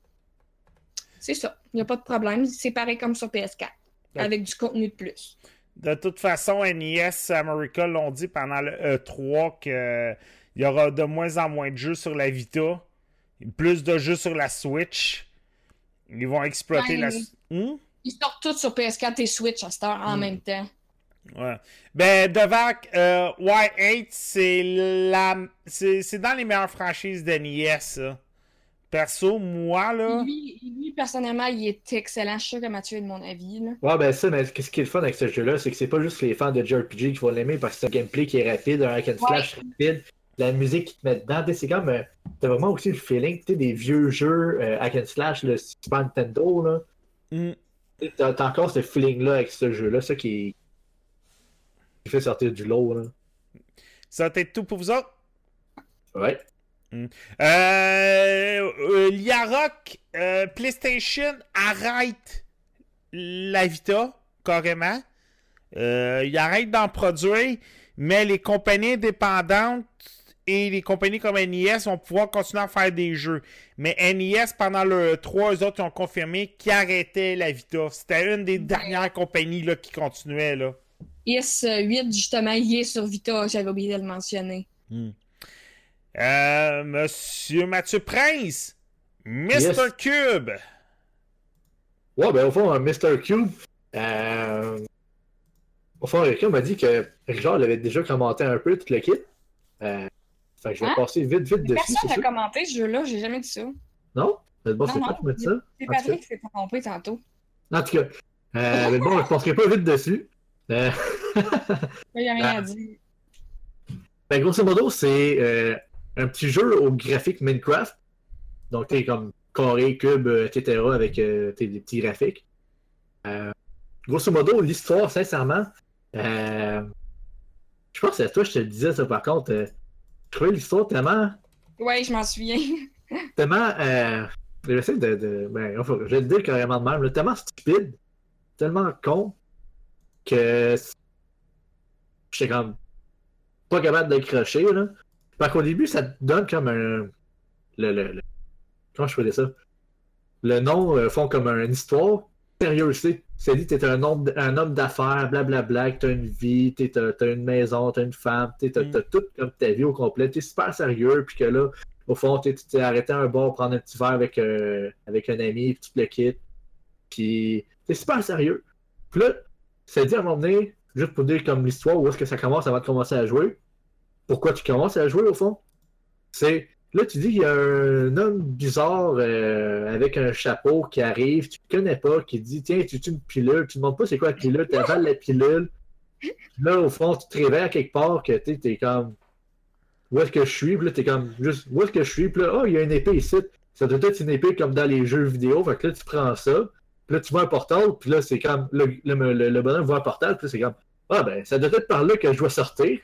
c'est ça, il n'y a pas de problème, c'est pareil comme sur PS4, Ouais. avec du contenu de plus. De toute façon, NES America l'ont dit pendant le E3 qu'il y aura de moins en moins de jeux sur la Vita, plus de jeux sur la Switch. Ils vont exploiter Ouais. la. Hmm? Ils sortent tous sur PS4 et Switch à cette heure en Mm. même temps. Ouais. Ben, devant euh, Y8, c'est la. C'est dans les meilleures franchises de NES, ça. Perso, moi, là. Lui, lui, personnellement, il est excellent. Je suis sûr que Mathieu est de mon avis. Là. Ouais, ben ça, mais ce qui est le fun avec ce jeu-là, c'est que c'est pas juste les fans de JRPG qui vont l'aimer parce que c'est un gameplay qui est rapide, un hack and slash rapide, la musique qui te met dedans. C'est comme. euh, T'as vraiment aussi le feeling, tu sais, des vieux jeux euh, hack and slash, le Super Nintendo, là. Tu sais, T'as encore ce feeling-là avec ce jeu-là, ça qui, qui fait sortir du lot, là. Ça va être tout pour vous autres. Ouais. Euh, euh, Liaroc, euh, PlayStation arrête la Vita, carrément. Euh, il arrête d'en produire, mais les compagnies indépendantes et les compagnies comme NES vont pouvoir continuer à faire des jeux. Mais NES, pendant le 3, eux autres, ils ont confirmé qu'ils arrêtaient la Vita. C'était une des dernières compagnies là, qui continuait. Là. IS-8, justement, il est sur Vita. J'avais oublié de le mentionner. Euh, Monsieur Mathieu Prince, Mr. Yes. Cube. Ouais, ben au fond, un Mr. Cube, euh... au fond, quelqu'un m'a dit que Richard l'avait déjà commenté un peu, tout le kit. Euh... Fait que je vais Hein? passer vite, vite dessus. Personne c'est n'a commenté ce jeu-là. J'ai jamais dit ça. Non? Mais bon, Non, c'est non. pas m'a dit ça. C'est En tout Patrick qui s'est trompé tantôt. En tout cas, euh, mais bon, je passerai pas vite dessus. Euh... Il n'y a rien Ah. à dire. Ben, grosso modo, c'est euh, un petit jeu au graphique Minecraft. Donc, t'es comme carré, cube, euh, etc. avec euh, t'es des petits graphiques. Euh, grosso modo, l'histoire, sincèrement, euh, je pense que c'est toi que je te le disais ça par contre. je trouvais l'histoire tellement. Ouais, je m'en souviens. tellement. Euh, j'essaie de, de- Ben, enfin, je vais le dire carrément de même. là, tellement stupide, tellement con, que. J'étais comme. Pas capable d'accrocher, là. Parce qu'au début, ça te donne comme un. Le, le, le- Comment je faisais ça? Le nom euh, font comme une histoire sérieuse, tu sais. C'est dit, t'es un homme, un homme d'affaires, blablabla, que t'as une vie, t'as t'as une maison, t'as une femme, t'as Mm. tout comme ta vie au complet, t'es super sérieux, puis que là, au fond, t'es- tu t'es arrêté à un bar, prendre un petit verre avec, euh, avec un ami, puis tu te le quittes, puis t'es super sérieux. Puis là, c'est dit à un moment donné, juste pour dire comme l'histoire, où est-ce que ça commence avant de commencer à jouer, pourquoi tu commences à jouer au fond, c'est là tu dis qu'il y a un homme bizarre euh, avec un chapeau qui arrive, tu connais pas, qui dit tiens, tu une pilule, tu ne demandes pas c'est quoi la pilule, tu avales la pilule. Là, au fond, tu te réveilles quelque part que tu es comme où est-ce que je suis, puis là, t'es comme juste où est-ce que je suis, puis là, oh, il y a une épée ici. Ça doit être une épée comme dans les jeux vidéo, fait que là, tu prends ça, puis là, tu vois un portal, puis là, c'est comme le, le, le- le bonhomme voit un portal, puis c'est comme ah ben, ça doit être par là que je dois sortir.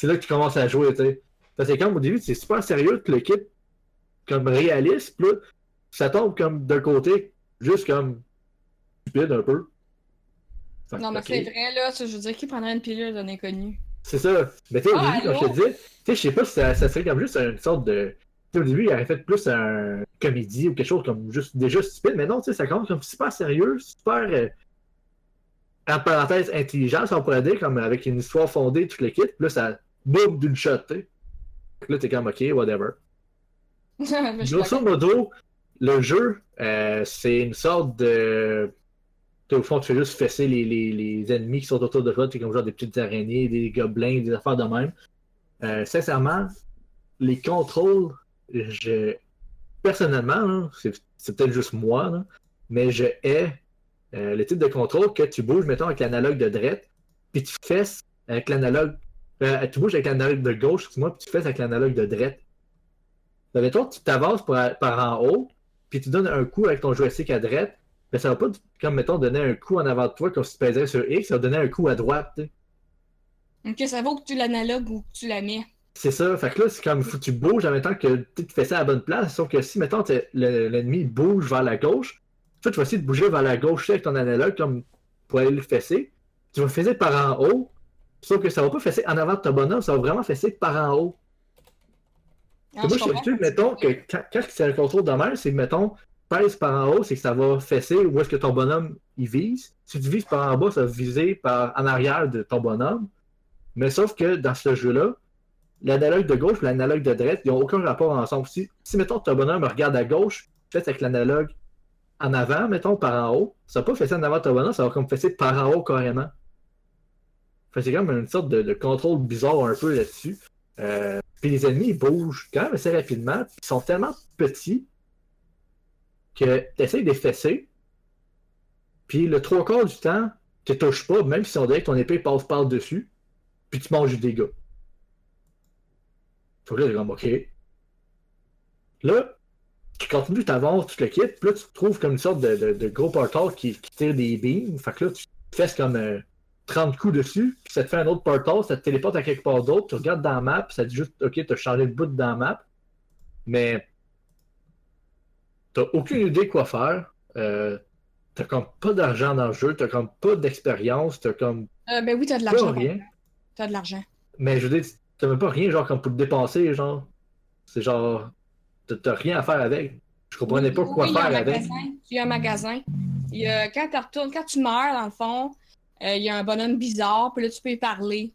C'est là que tu commences à jouer, tu sais. Parce que comme au début, c'est super sérieux, tu le quittes comme réaliste, puis là, ça tombe comme d'un côté, juste comme stupide un peu. Non, mais c'est vrai, là. Je veux dire, qui prendrait une pilule d'un inconnu? C'est ça. Mais tu sais, au Ah, début, comme je te disais, tu sais, je sais pas si ça, ça serait comme juste une sorte de. Tu sais, au début, il aurait fait plus un comédie ou quelque chose comme juste déjà stupide, mais non, tu sais, ça commence comme super sérieux, super. euh, en parenthèse, intelligent, si on pourrait dire, comme avec une histoire fondée, tout le kit, puis là, ça boum d'une shot, tu sais. Puis Là, t'es comme, ok, whatever. Grosso modo, le jeu, euh, c'est une sorte de. Au fond, tu fais juste fesser les, les, les ennemis qui sont autour de toi. Tu comme genre des petites araignées, des gobelins, des affaires de même. Euh, sincèrement, les contrôles, je. Personnellement, c'est peut-être juste moi, là, mais je hais euh, le type de contrôle que tu bouges, mettons, avec l'analogue de droite, puis tu fesses avec l'analogue. Euh, tu bouges avec l'analogue de gauche, excuse-moi, puis tu fesses avec l'analogue de droite. Ben, mettons, tu t'avances par, par en haut, puis tu donnes un coup avec ton joystick à droite, mais ça va pas, comme mettons, donner un coup en avant de toi, comme si tu pèserais sur X, ça va donner un coup à droite. Ok, ça vaut que tu l'analogues ou que tu la mets. C'est ça, fait que là, c'est comme, faut que tu bouges en même temps que tu fais ça à la bonne place, sauf que si, mettons, le- l'ennemi bouge vers la gauche, toi, tu vas essayer de bouger vers la gauche avec ton analogue, comme pour aller le fesser, tu vas fesser par en haut, sauf que ça va pas fesser en avant de ton bonhomme, ça va vraiment fesser par en haut. Non, moi, je suis habitué, mettons, que quand, quand c'est un contrôle de mer, c'est que, mettons, pèse par en haut, c'est que ça va fesser où est-ce que ton bonhomme il vise. Si tu vises par en bas, ça va viser par en arrière de ton bonhomme. Mais sauf que dans ce jeu-là, l'analogue de gauche et l'analogue de droite, ils n'ont aucun rapport ensemble. Si, si, mettons, ton bonhomme regarde à gauche, fait avec l'analogue en avant, mettons, par en haut, ça va pas fesser en avant de ton bonhomme, ça va comme fesser par en haut carrément. C'est comme une sorte de, contrôle bizarre un peu là-dessus. Euh, puis les ennemis ils bougent quand même assez rapidement. Ils sont tellement petits que tu essaies de les fesser. Puis le trois quarts du temps, tu touches pas, même si on dirait que ton épée passe par-dessus. Puis tu manges du dégât. Fait que là, comme OK. Là, tu continues, tu avances, tu le quittes. Puis là, tu te trouves comme une sorte de, de- de gros qui tire des beams. Fait que là, tu fesses comme euh, 30 coups dessus. Puis ça te fait un autre portal, ça te téléporte à quelque part d'autre. Tu regardes dans la map, puis ça te dit juste OK, tu as changé de bout dans la map. Mais t'as aucune idée quoi faire. Euh, t'as comme pas d'argent dans le jeu, t'as comme pas d'expérience, t'as comme Euh, ben oui, t'as de l'argent. rien. T'as de l'argent. Mais je veux dire, t'as même pas rien genre comme pour te dépenser, genre. C'est genre. t'as- T'as rien à faire avec. Je comprenais pas quoi oui, il y a faire un avec. magasin. Il y a un magasin. Il y a- quand, tu retournes, quand tu meurs, dans le fond, euh, il y a un bonhomme bizarre, puis là, tu peux y parler.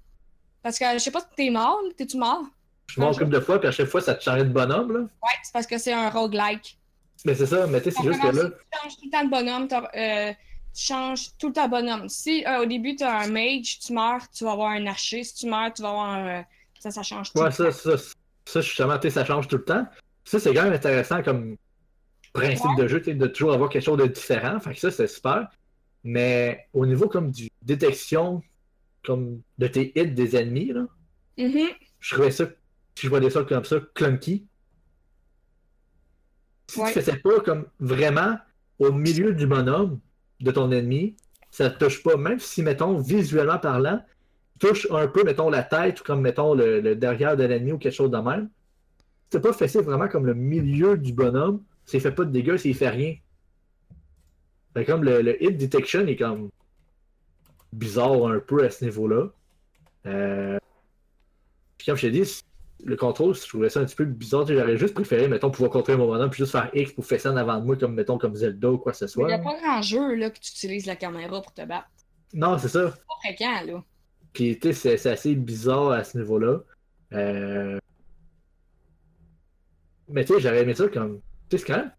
Parce que je sais pas si t'es mort, t'es-tu mort? Je m'en couple de fois, puis à chaque fois, ça te changeait de bonhomme, là. Ouais, c'est parce que c'est un roguelike. Mais c'est ça, mais tu sais, c'est juste que là. Tu changes tout le temps de bonhomme, euh, tu changes tout le temps de bonhomme. Si euh, au début tu as un mage, tu meurs, tu vas avoir un archer. Si tu meurs, tu vas avoir un. Ça, ça change tout. Ouais, le ça, ça, ça, justement, tu sais, ça change tout le temps. Ça, c'est quand même intéressant comme principe de jeu, tu sais, de toujours avoir quelque chose de différent. Fait que ça, c'est super. Mais au niveau comme du détection comme de tes hits des ennemis, là, Mhm. je trouvais ça, si je voyais ça comme ça, clunky. Si Ouais. tu faisais pas comme vraiment au milieu du bonhomme de ton ennemi, ça te touche pas. Même si, mettons, visuellement parlant, touche un peu, mettons, la tête ou comme, mettons, le, le derrière de l'ennemi ou quelque chose de même. C'est pas fessé vraiment comme le milieu du bonhomme. Ça fait pas de dégâts, ça fait rien. Fait comme le, le hit detection est comme bizarre un peu à ce niveau-là. Euh... Puis comme je t'ai dit, le contrôle, je trouvais ça un petit peu bizarre. J'aurais juste préféré, mettons, pouvoir contrôler mon bonhomme puis juste faire X pour fesser en avant de moi, comme mettons comme Zelda ou quoi que ce Il soit. n'y a pas grand jeu là, que tu utilises la caméra pour te battre. Non, c'est ça. C'est pas fréquent, là. Puis tu sais, c'est c'est assez bizarre à ce niveau-là. Euh... Mais tu sais, j'aurais aimé ça comme. Tu sais, c'est quand même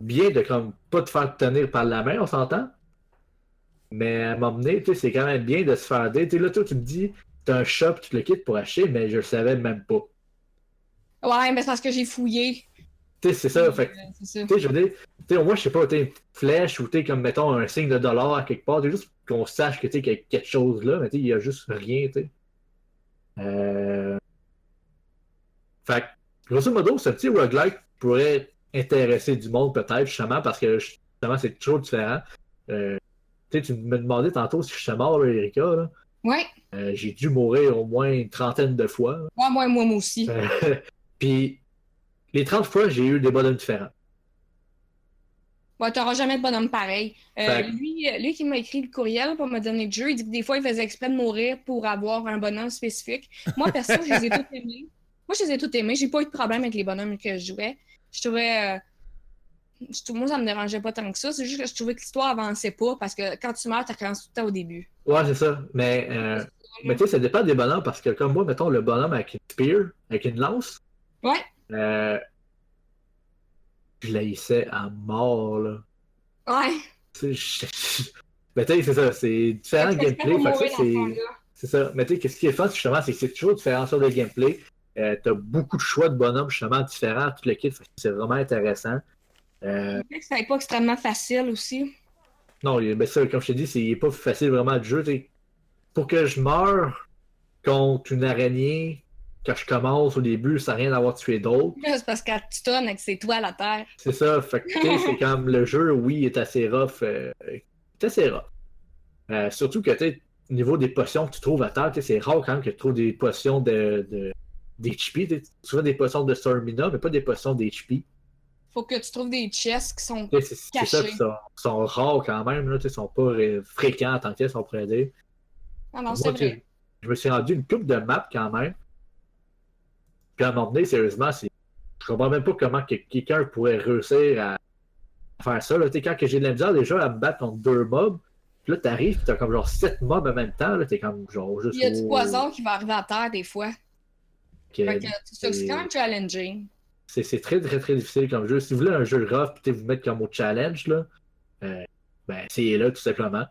bien de comme pas te faire tenir par la main, on s'entend. Mais à m'emmener, tu sais, c'est quand même bien de se faire aider. Tu sais, là, toi, tu me dis, t'as un shop, tu te le quittes pour acheter, mais je le savais même pas. Ouais, mais c'est parce que j'ai fouillé. Tu sais, c'est ça. Fait tu sais, je veux dire, tu sais, moins, je sais pas, tu une flèche ou tu comme, mettons, un signe de dollar à quelque part, juste qu'on sache que, tu sais, qu'il y a quelque chose là, mais tu sais, il y a juste rien, tu sais. Euh... Fait grosso modo, ce petit roguelike pourrait intéresser du monde, peut-être, justement, parce que, justement, c'est toujours différent. Euh... Tu sais, tu me demandais tantôt si je suis mort, là, Erika, là. Ouais. Euh, j'ai dû mourir au moins une trentaine de fois. Ouais, moi, moi, moi aussi. Euh, Puis, les 30 fois, j'ai eu des bonhommes différents. Ouais, t'auras jamais de bonhomme pareil. Euh, lui, euh, lui qui m'a écrit le courriel pour me donner le jeu, il dit que des fois, il faisait exprès de mourir pour avoir un bonhomme spécifique. Moi, perso, je les ai tous aimés. Moi, je les ai tous aimés. J'ai pas eu de problème avec les bonhommes que je jouais. Je trouvais. euh, je moi, ça me dérangeait pas tant que ça. C'est juste que je trouvais que l'histoire avançait pas parce que quand tu meurs, tu recommences tout le temps au début. Ouais, c'est ça. Mais, euh, mais tu sais, ça dépend des bonhommes parce que, comme moi, mettons le bonhomme avec une spear, avec une lance, Ouais. euh, je l'haïssais à mort, là. Ouais. Je- Mais tu sais, c'est ça, c'est différent gameplay. c'est ça. Mais tu sais, ce qui est fun, justement, c'est que c'est toujours différent sur le gameplay. Euh, T'as beaucoup de choix de bonhommes, justement, différents, tout le kit. Que C'est vraiment intéressant. Euh, que c'était pas extrêmement facile aussi. Non, il- ben ça, comme je t'ai dit, c'est il est pas facile vraiment de jeu. t'sais. Pour que je meure contre une araignée, quand je commence au début, sans rien avoir tué d'autre, C'est parce qu'elle te tonne avec ses toiles à terre. c'est ça. Fait que, c'est comme le jeu, oui, est assez rough. euh, est assez rough. Euh, surtout que, tu au niveau des potions que tu trouves à terre, c'est rare quand même que tu trouves des potions de, de, d'HP. Tu trouves des potions de Stormina, mais pas des potions d'HP. Faut que tu trouves des chests qui sont. Sais, C'est ça, qui sont, sont rares quand même, là, ils sont pas euh, fréquents en tant que tel, si on pourrait dire. Non, non, c'est vrai. Je me suis rendu une coupe de maps quand même. Puis à un moment donné, sérieusement, c'est... je comprends même pas comment que quelqu'un pourrait réussir à faire ça. Là. Quand que j'ai de la misère déjà à me battre contre deux mobs, puis là t'arrives, t'as comme genre sept mobs en même temps, là, t'es comme genre juste. Il y a du poison qui va arriver à terre des fois. Que- Fait que c'est quand même challenging. c'est c'est très très très difficile comme jeu. Si vous voulez un jeu rough, puis vous mettre comme au challenge, là, euh, ben c'est là tout simplement.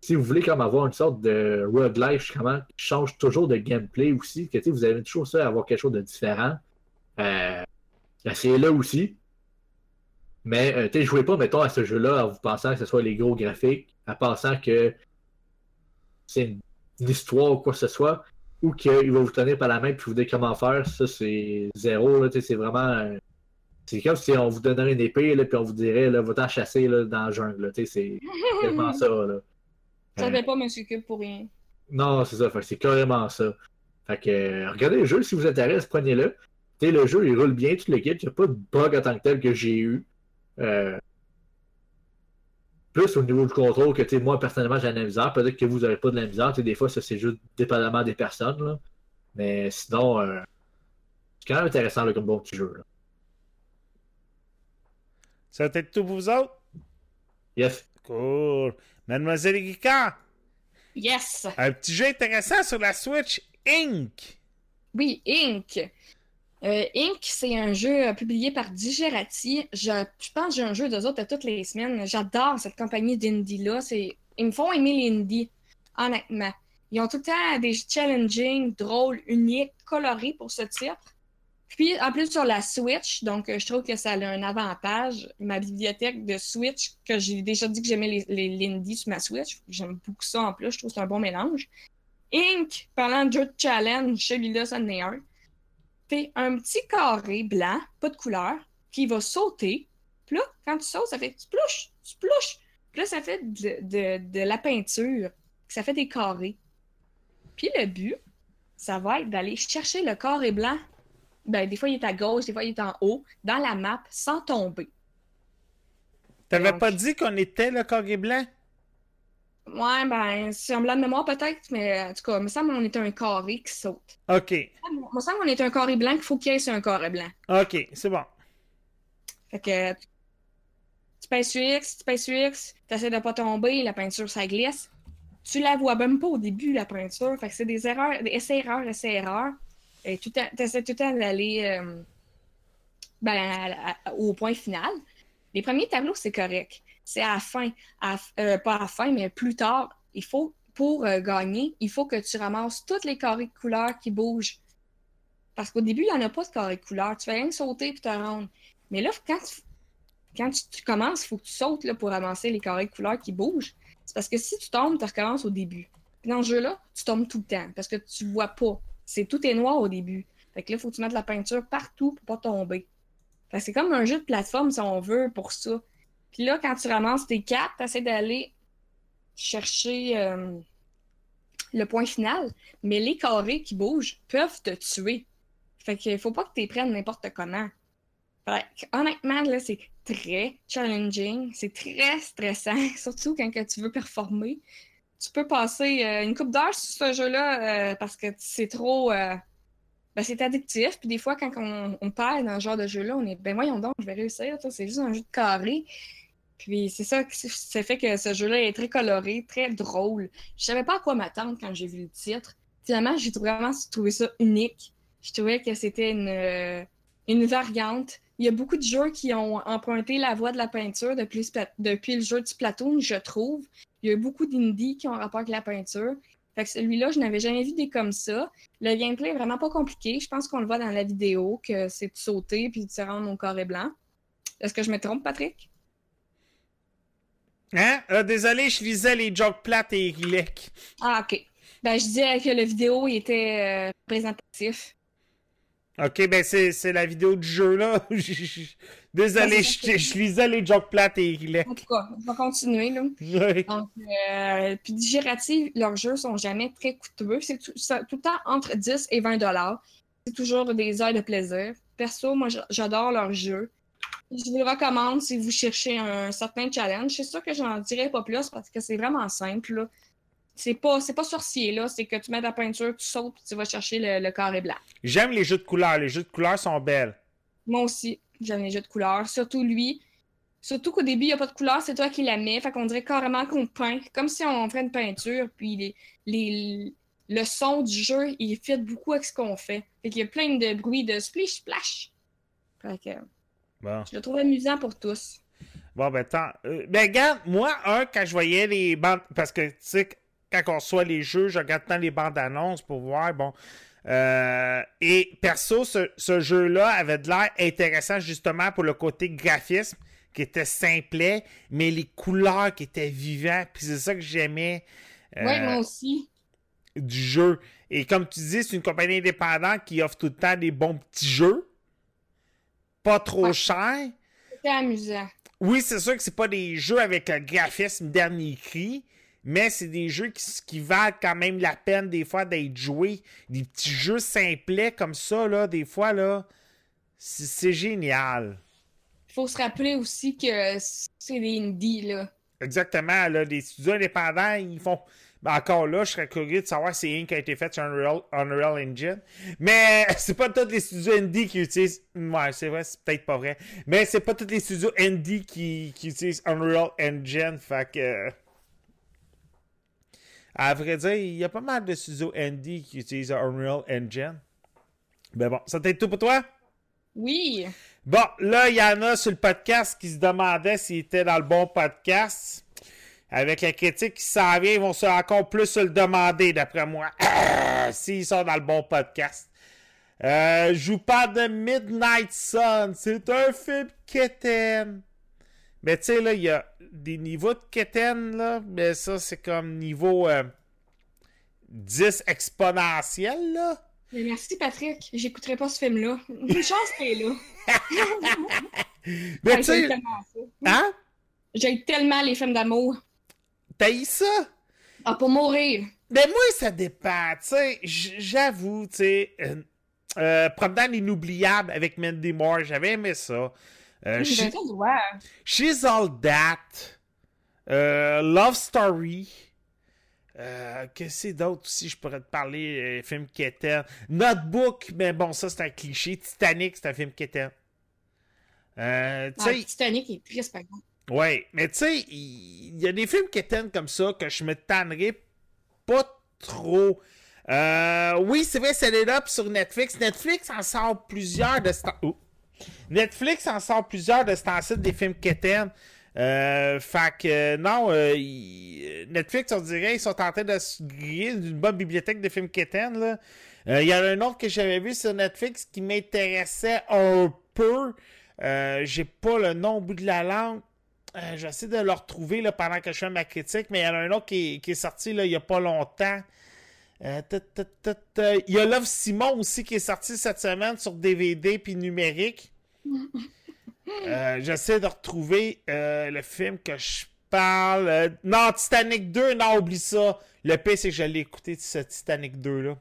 Si vous voulez comme avoir une sorte de roguelike comment, qui change toujours de gameplay aussi, que vous avez toujours ça à avoir quelque chose de différent, euh, ben, c'est là aussi. Mais euh, tu sais, jouez pas, mettons, à ce jeu-là en vous pensant que ce soit les gros graphiques, en pensant que c'est une, une histoire ou quoi que ce soit, ou qu'il va vous tenir par la main puis vous dire comment faire, ça c'est zéro. C'est vraiment. c'est comme si on vous donnerait une épée là, puis on vous dirait là, va-t'en chasser là, dans la jungle. c'est tellement ça. Là. Ça Euh, fait pas Monsieur Cube pour rien. non, c'est ça. C'est carrément ça. Fait que euh, regardez le jeu, si vous intéresse, prenez-le. Le jeu, il roule bien, toute l'équipe. Il n'y a pas de bug en tant que tel que j'ai eu. Euh, Plus au niveau du contrôle que tu sais, moi, personnellement, j'ai de la misère. Peut-être que vous n'avez pas de la misère. Des fois, ça, c'est juste dépendamment des personnes. Là. Mais sinon, euh, c'est quand même intéressant là, comme bon petit jeu. Là. Ça va être tout pour vous autres? Yes. Cool. Mademoiselle Ricard, Yes! un petit jeu intéressant sur la Switch, Inc. Oui, Inc. Euh, Inc, c'est un jeu euh, publié par Digerati. Je, pense que j'ai un jeu d'eux autres toutes les semaines. J'adore cette compagnie d'indie-là. Ils me font aimer les indies, honnêtement. Ils ont tout le temps des challenging, drôles, uniques, colorés pour ce titre. Puis, en plus, sur la Switch, donc euh, je trouve que ça a un avantage. Ma bibliothèque de Switch, que j'ai déjà dit que j'aimais les, les, l'indie sur ma Switch, j'aime beaucoup ça en plus, je trouve que c'est un bon mélange. Inc, parlant de jeu de challenge, celui-là, ça en est un. C'est un petit carré blanc, pas de couleur, qui va sauter. Puis là, quand tu sautes, ça fait splouche, splouche. Puis là, ça fait de, de, de la peinture. Ça fait des carrés. Puis le but, ça va être d'aller chercher le carré blanc. Ben, des fois, il est à gauche, des fois, il est en haut, dans la map, sans tomber. T'avais Donc- pas dit qu'on était le carré blanc? Ouais, ben, c'est un blanc de mémoire peut-être, mais en tout cas, il me semble qu'on est un carré qui saute. OK. Il me semble qu'on est un carré blanc qu'il faut qu'il y ait sur un carré blanc. OK, c'est bon. Fait que tu pèses sur X, tu pèses sur X, t'essaies de pas tomber, la peinture ça glisse. Tu la vois même pas au début, la peinture. Fait que c'est des erreurs, des essais-erreurs, essais-erreurs. Et tu essaies tout le temps d'aller euh, ben, au point final. Les premiers tableaux, c'est correct. C'est à la fin. Euh, pas à la fin, mais plus tard. Il faut, pour euh, gagner, il faut que tu ramasses tous les carrés de couleurs qui bougent. Parce qu'au début, il n'y en a pas de carrés de couleurs. Tu fais rien que sauter puis te rendre. Mais là, quand tu, quand tu, commences, il faut que tu sautes là, pour ramasser les carrés de couleurs qui bougent. C'est parce que si tu tombes, tu recommences au début. Puis dans ce jeu-là, tu tombes tout le temps parce que tu vois pas. C'est tout est noir au début. Fait que là, il faut que tu mettes la peinture partout pour pas tomber. C'est comme un jeu de plateforme, si on veut, pour ça. Puis là, quand tu ramasses tes cartes, tu essaies d'aller chercher euh, le point final. Mais les carrés qui bougent peuvent te tuer. Fait qu'il faut pas que tu les prennes n'importe comment. Fait honnêtement, là, c'est très challenging, c'est très stressant, surtout quand que tu veux performer. Tu peux passer euh, une coupe d'heures sur ce jeu-là euh, parce que c'est trop. ben, c'est addictif. Puis des fois, quand on, on perd dans ce genre de jeu-là, on est ben voyons donc, je vais réussir. C'est juste un jeu de carré. Puis c'est ça qui fait que ce jeu-là est très coloré, très drôle. Je savais pas à quoi m'attendre quand j'ai vu le titre. Finalement, j'ai vraiment trouvé ça unique. Je trouvais que c'était une, euh, une variante. Il y a beaucoup de jeux qui ont emprunté la voie de la peinture depuis, le jeu de Splatoon, je trouve. Il y a eu beaucoup d'indies qui ont rapport avec la peinture. Fait que celui-là, je n'avais jamais vu des comme ça. Le gameplay est vraiment pas compliqué. Je pense qu'on le voit dans la vidéo, que c'est de sauter puis de se rendre au carré blanc. Est-ce que je me trompe, Patrick? Hein? Euh, désolé, je lisais les jokes plates et rilec. Ah, ok. Ben, je disais que le vidéo il était euh, représentatif. Ok, ben c'est la vidéo du jeu, là. désolé, c'est je, je lisais les jokes plates et rilec. En tout cas, on va continuer, là. Donc, euh, puis Digérati, leurs jeux sont jamais très coûteux. C'est tout, tout le temps entre 10 et 20 dollars. C'est toujours des heures de plaisir. Perso, moi, j'a- j'adore leurs jeux. Je vous le recommande si vous cherchez un certain challenge. C'est sûr que j'en dirai pas plus parce que c'est vraiment simple. là. c'est pas, c'est pas sorcier, là. C'est que tu mets ta peinture, tu sautes, puis tu vas chercher le, le carré blanc. J'aime les jeux de couleurs. Les jeux de couleurs sont belles. Moi aussi, j'aime les jeux de couleurs. Surtout lui. Surtout qu'au début, il n'y a pas de couleur, c'est toi qui la mets. Fait qu'on dirait carrément qu'on peint. Comme si on ferait une peinture, puis les, les, le son du jeu, il fit beaucoup avec ce qu'on fait. Fait qu'il y a plein de bruits de splish splash. Fait que Bon. je le trouve amusant pour tous. Bon, ben, tant. euh, ben, regarde, moi, un, quand je voyais les bandes. Parce que, tu sais, quand on reçoit les jeux, je regarde tant les bandes annonces pour voir, bon. Euh, et perso, ce, ce jeu-là avait de l'air intéressant justement pour le côté graphisme qui était simplet, mais les couleurs qui étaient vivantes. Puis c'est ça que j'aimais euh, Ouais, moi aussi. du jeu. Et comme tu dis, c'est une compagnie indépendante qui offre tout le temps des bons petits jeux. Pas trop Ouais. chers. C'était amusant. Oui, c'est sûr que c'est pas des jeux avec un graphisme dernier cri, mais c'est des jeux qui, qui valent quand même la peine des fois d'être joués. Des petits jeux simplets comme ça, là, des fois, là, c'est c'est génial. faut se rappeler aussi que c'est des indies, là. Exactement, là, les studios indépendants, ils font... Ben, encore là, je serais curieux de savoir si rien qui a été fait sur Unreal, Unreal Engine. Mais c'est pas tous les studios indie qui utilisent... Ouais, c'est vrai, c'est peut-être pas vrai. Mais c'est pas tous les studios indie qui, qui utilisent Unreal Engine, fait que... À vrai dire, il y a pas mal de studios indie qui utilisent Unreal Engine. Ben bon, ça t'aide tout pour toi? Oui. Bon, là, il y en a sur le podcast qui se demandaient s'il était dans le bon podcast. Avec la critique qui s'en vient, ils vont se encore plus se le demander, d'après moi. S'ils sont dans le bon podcast. Euh, je vous parle de Midnight Sun. C'est un film quétaine. Mais tu sais, là, il y a des niveaux de quétaine, là. Mais ça, c'est comme niveau euh, 10 exponentiel, là. Mais merci, Patrick. J'écouterai pas ce film-là. Une chance t'es là. Mais Ouais, tu sais, hein? J'aime tellement les films d'amour. T'as eu ça? Ah, pour mourir. Ben moi, ça dépend, tu sais, j'avoue, tu sais, euh, euh, Promenade inoubliable avec Mandy Moore, j'avais aimé ça. Euh, Oui, She- ben, voit. She's All That, euh, Love Story, euh, qu'est-ce que c'est d'autre aussi, je pourrais te parler, euh, film quétaine. Notebook, mais bon, ça c'est un cliché. Titanic, c'est un film quétaine. Euh, tu Ah, Titanic est triste, par exemple. Ouais, mais tu sais, il y, a des films quétaines comme ça que je me tannerais pas trop. Euh, oui, c'est vrai, c'est là sur Netflix. Netflix en sort plusieurs de ce temps. Oh. Netflix en sort plusieurs de ce temps-ci des films quétaines. Euh, fait que euh, non, euh, Netflix, on dirait, ils sont en train de se griller d'une bonne bibliothèque de films quétaines. là. Euh, Il y en a un autre que j'avais vu sur Netflix qui m'intéressait un peu. J'ai pas le nom au bout de la langue. Euh, J'essaie de le retrouver là, pendant que je fais ma critique, mais il y en a un autre qui est, qui est sorti là, il y a pas longtemps. Euh, il y a Love Simon aussi qui est sorti cette semaine sur DVD puis numérique. Euh, J'essaie de retrouver le film que je parle. Non, Titanic 2, non, oublie ça. Le pire, c'est que je l'ai écouté, ce Titanic 2-là.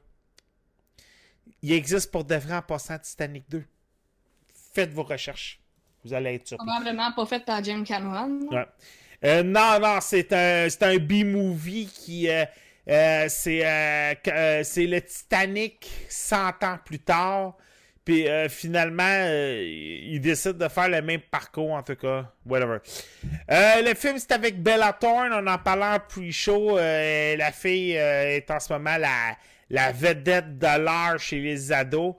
Il existe pour de vrai en passant Titanic 2. Faites vos recherches. Vous allez être surpris. Probablement pas fait par James Cameron. Ouais. Euh, non, non, c'est un, c'est un B-movie qui. euh, euh, c'est, c'est le Titanic 100 ans plus tard. Puis finalement, il décide de faire le même parcours, en tout cas. Whatever. Le film, c'est avec Bella Thorne. On en parlait en pre-show. La fille est en ce moment la, la vedette de l'art chez les ados.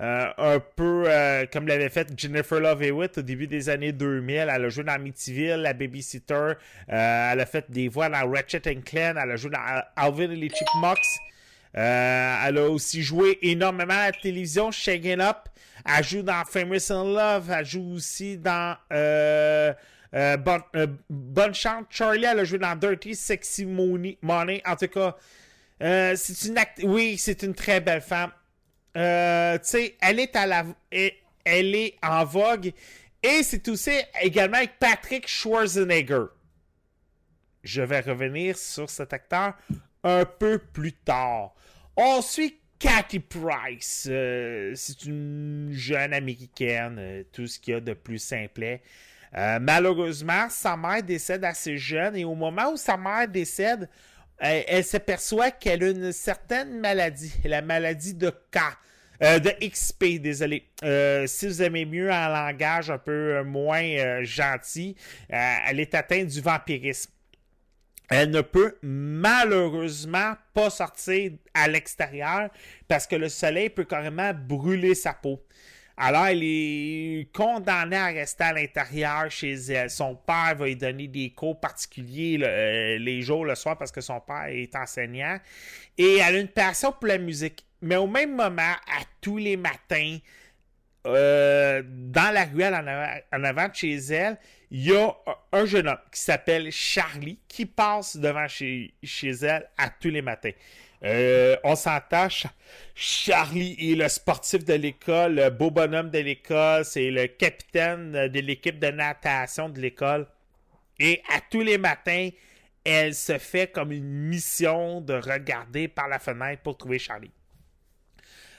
Euh, un peu euh, comme l'avait fait Jennifer Love Hewitt au début des années 2000. Elle a joué dans Amityville, la Babysitter. Euh, elle a fait des voix dans Ratchet Clank. Elle a joué dans Alvin et les Chipmunks. Euh, elle a aussi joué énormément à la télévision, Shagging Up. Elle joue dans Famous in Love. Elle joue aussi dans Bon- Bonne Chance Charlie. Elle a joué dans Dirty Sexy Money. En tout cas, c'est une act- Oui, c'est une très belle femme. Euh, tu sais, elle est à la, elle, est en vogue et c'est aussi également avec Patrick Schwarzenegger. Je vais revenir sur cet acteur un peu plus tard. On suit Cathy Price. Euh, c'est une jeune américaine, euh, tout ce qu'il y a de plus simplet. Euh, malheureusement, sa mère décède assez jeune et au moment où sa mère décède, elle, s'aperçoit qu'elle a une certaine maladie, la maladie de K. Euh, de XP, désolé. Euh, si vous aimez mieux un langage un peu euh, moins gentil, elle est atteinte du vampirisme. Elle ne peut malheureusement pas sortir à l'extérieur parce que le soleil peut carrément brûler sa peau. Alors, elle est condamnée à rester à l'intérieur chez elle. Son père va lui donner des cours particuliers euh, les jours, le soir, parce que son père est enseignant. Et elle a une passion pour la musique. Mais au même moment, à tous les matins, euh, dans la ruelle en avant, en avant de chez elle, il y a un- un jeune homme qui s'appelle Charlie qui passe devant chez, elle à tous les matins. Euh, on Cha- Charlie est le sportif de l'école, le beau bonhomme de l'école, c'est le capitaine de l'équipe de natation de l'école. Et à tous les matins, elle se fait comme une mission de regarder par la fenêtre pour trouver Charlie.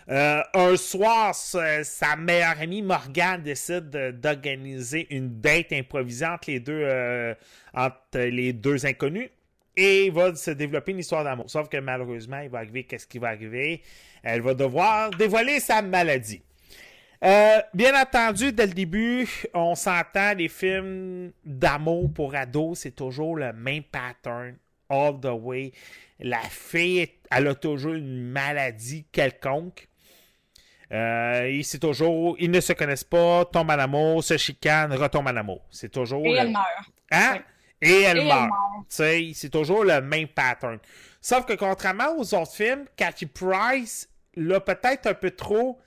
Euh, un soir, sa, meilleure amie Morgane décide de- d'organiser une date improvisée entre les deux, euh, entre les deux inconnus et il va se développer une histoire d'amour. Sauf que malheureusement, il va arriver qu'est-ce qui va arriver? Elle va devoir dévoiler sa maladie. Euh, bien entendu, dès le début, on s'entend les films d'amour pour ados, c'est toujours le même pattern, all the way. La fille, elle a toujours une maladie quelconque. Euh, c'est toujours, ils ne se connaissent pas, tombent en amour, se chicanent, retombent en amour. C'est toujours. Et le- elle meurt. Hein? Et elle Et meurt. meurt. C'est toujours le même pattern. Sauf que contrairement aux autres films, Cathy Price l'a peut-être un peu trop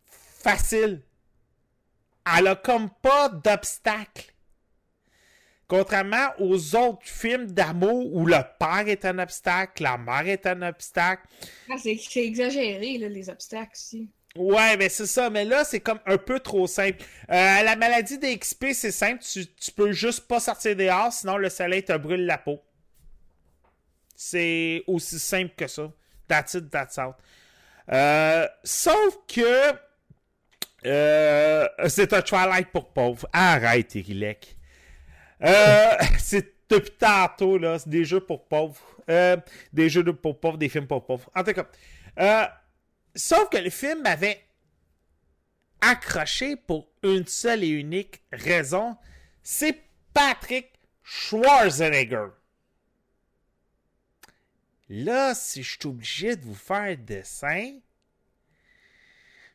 facile. Elle a comme pas d'obstacle. Contrairement aux autres films d'amour où le père est un obstacle, la mère est un obstacle. Ah, c'est exagéré, là, les obstacles aussi. Ouais, mais c'est ça. Mais là, c'est comme un peu trop simple. Euh, la maladie des XP, c'est simple. Tu, tu peux juste pas sortir dehors, sinon le soleil te brûle la peau. C'est aussi simple que ça. That's it, that's out. Euh, sauf que euh, c'est un Twilight pour pauvres. Arrête, Irilek. Euh, c'est depuis tantôt, là. C'est des jeux pour pauvres. Euh, des jeux pour pauvres, des films pour pauvres. En tout cas. Euh, Sauf que le film m'avait accroché pour une seule et unique raison. C'est Patrick Schwarzenegger. Là, si je suis obligé de vous faire un dessin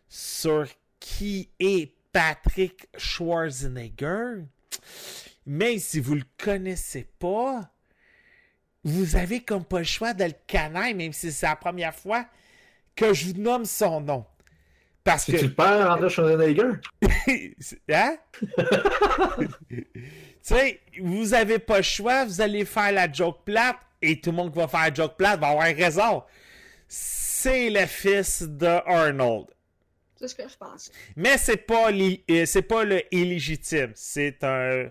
sur qui est Patrick Schwarzenegger, mais si vous le connaissez pas, vous avez comme pas le choix de le même si c'est la première fois que je vous nomme son nom. Parce C'est-tu que. le père André Schwarzenegger? hein? tu sais, vous avez pas le choix, vous allez faire la joke plate et tout le monde qui va faire la joke plate va avoir raison. C'est le fils de Arnold. C'est ce que je pense. Mais c'est pas, li- euh, c'est pas le illégitime. C'est un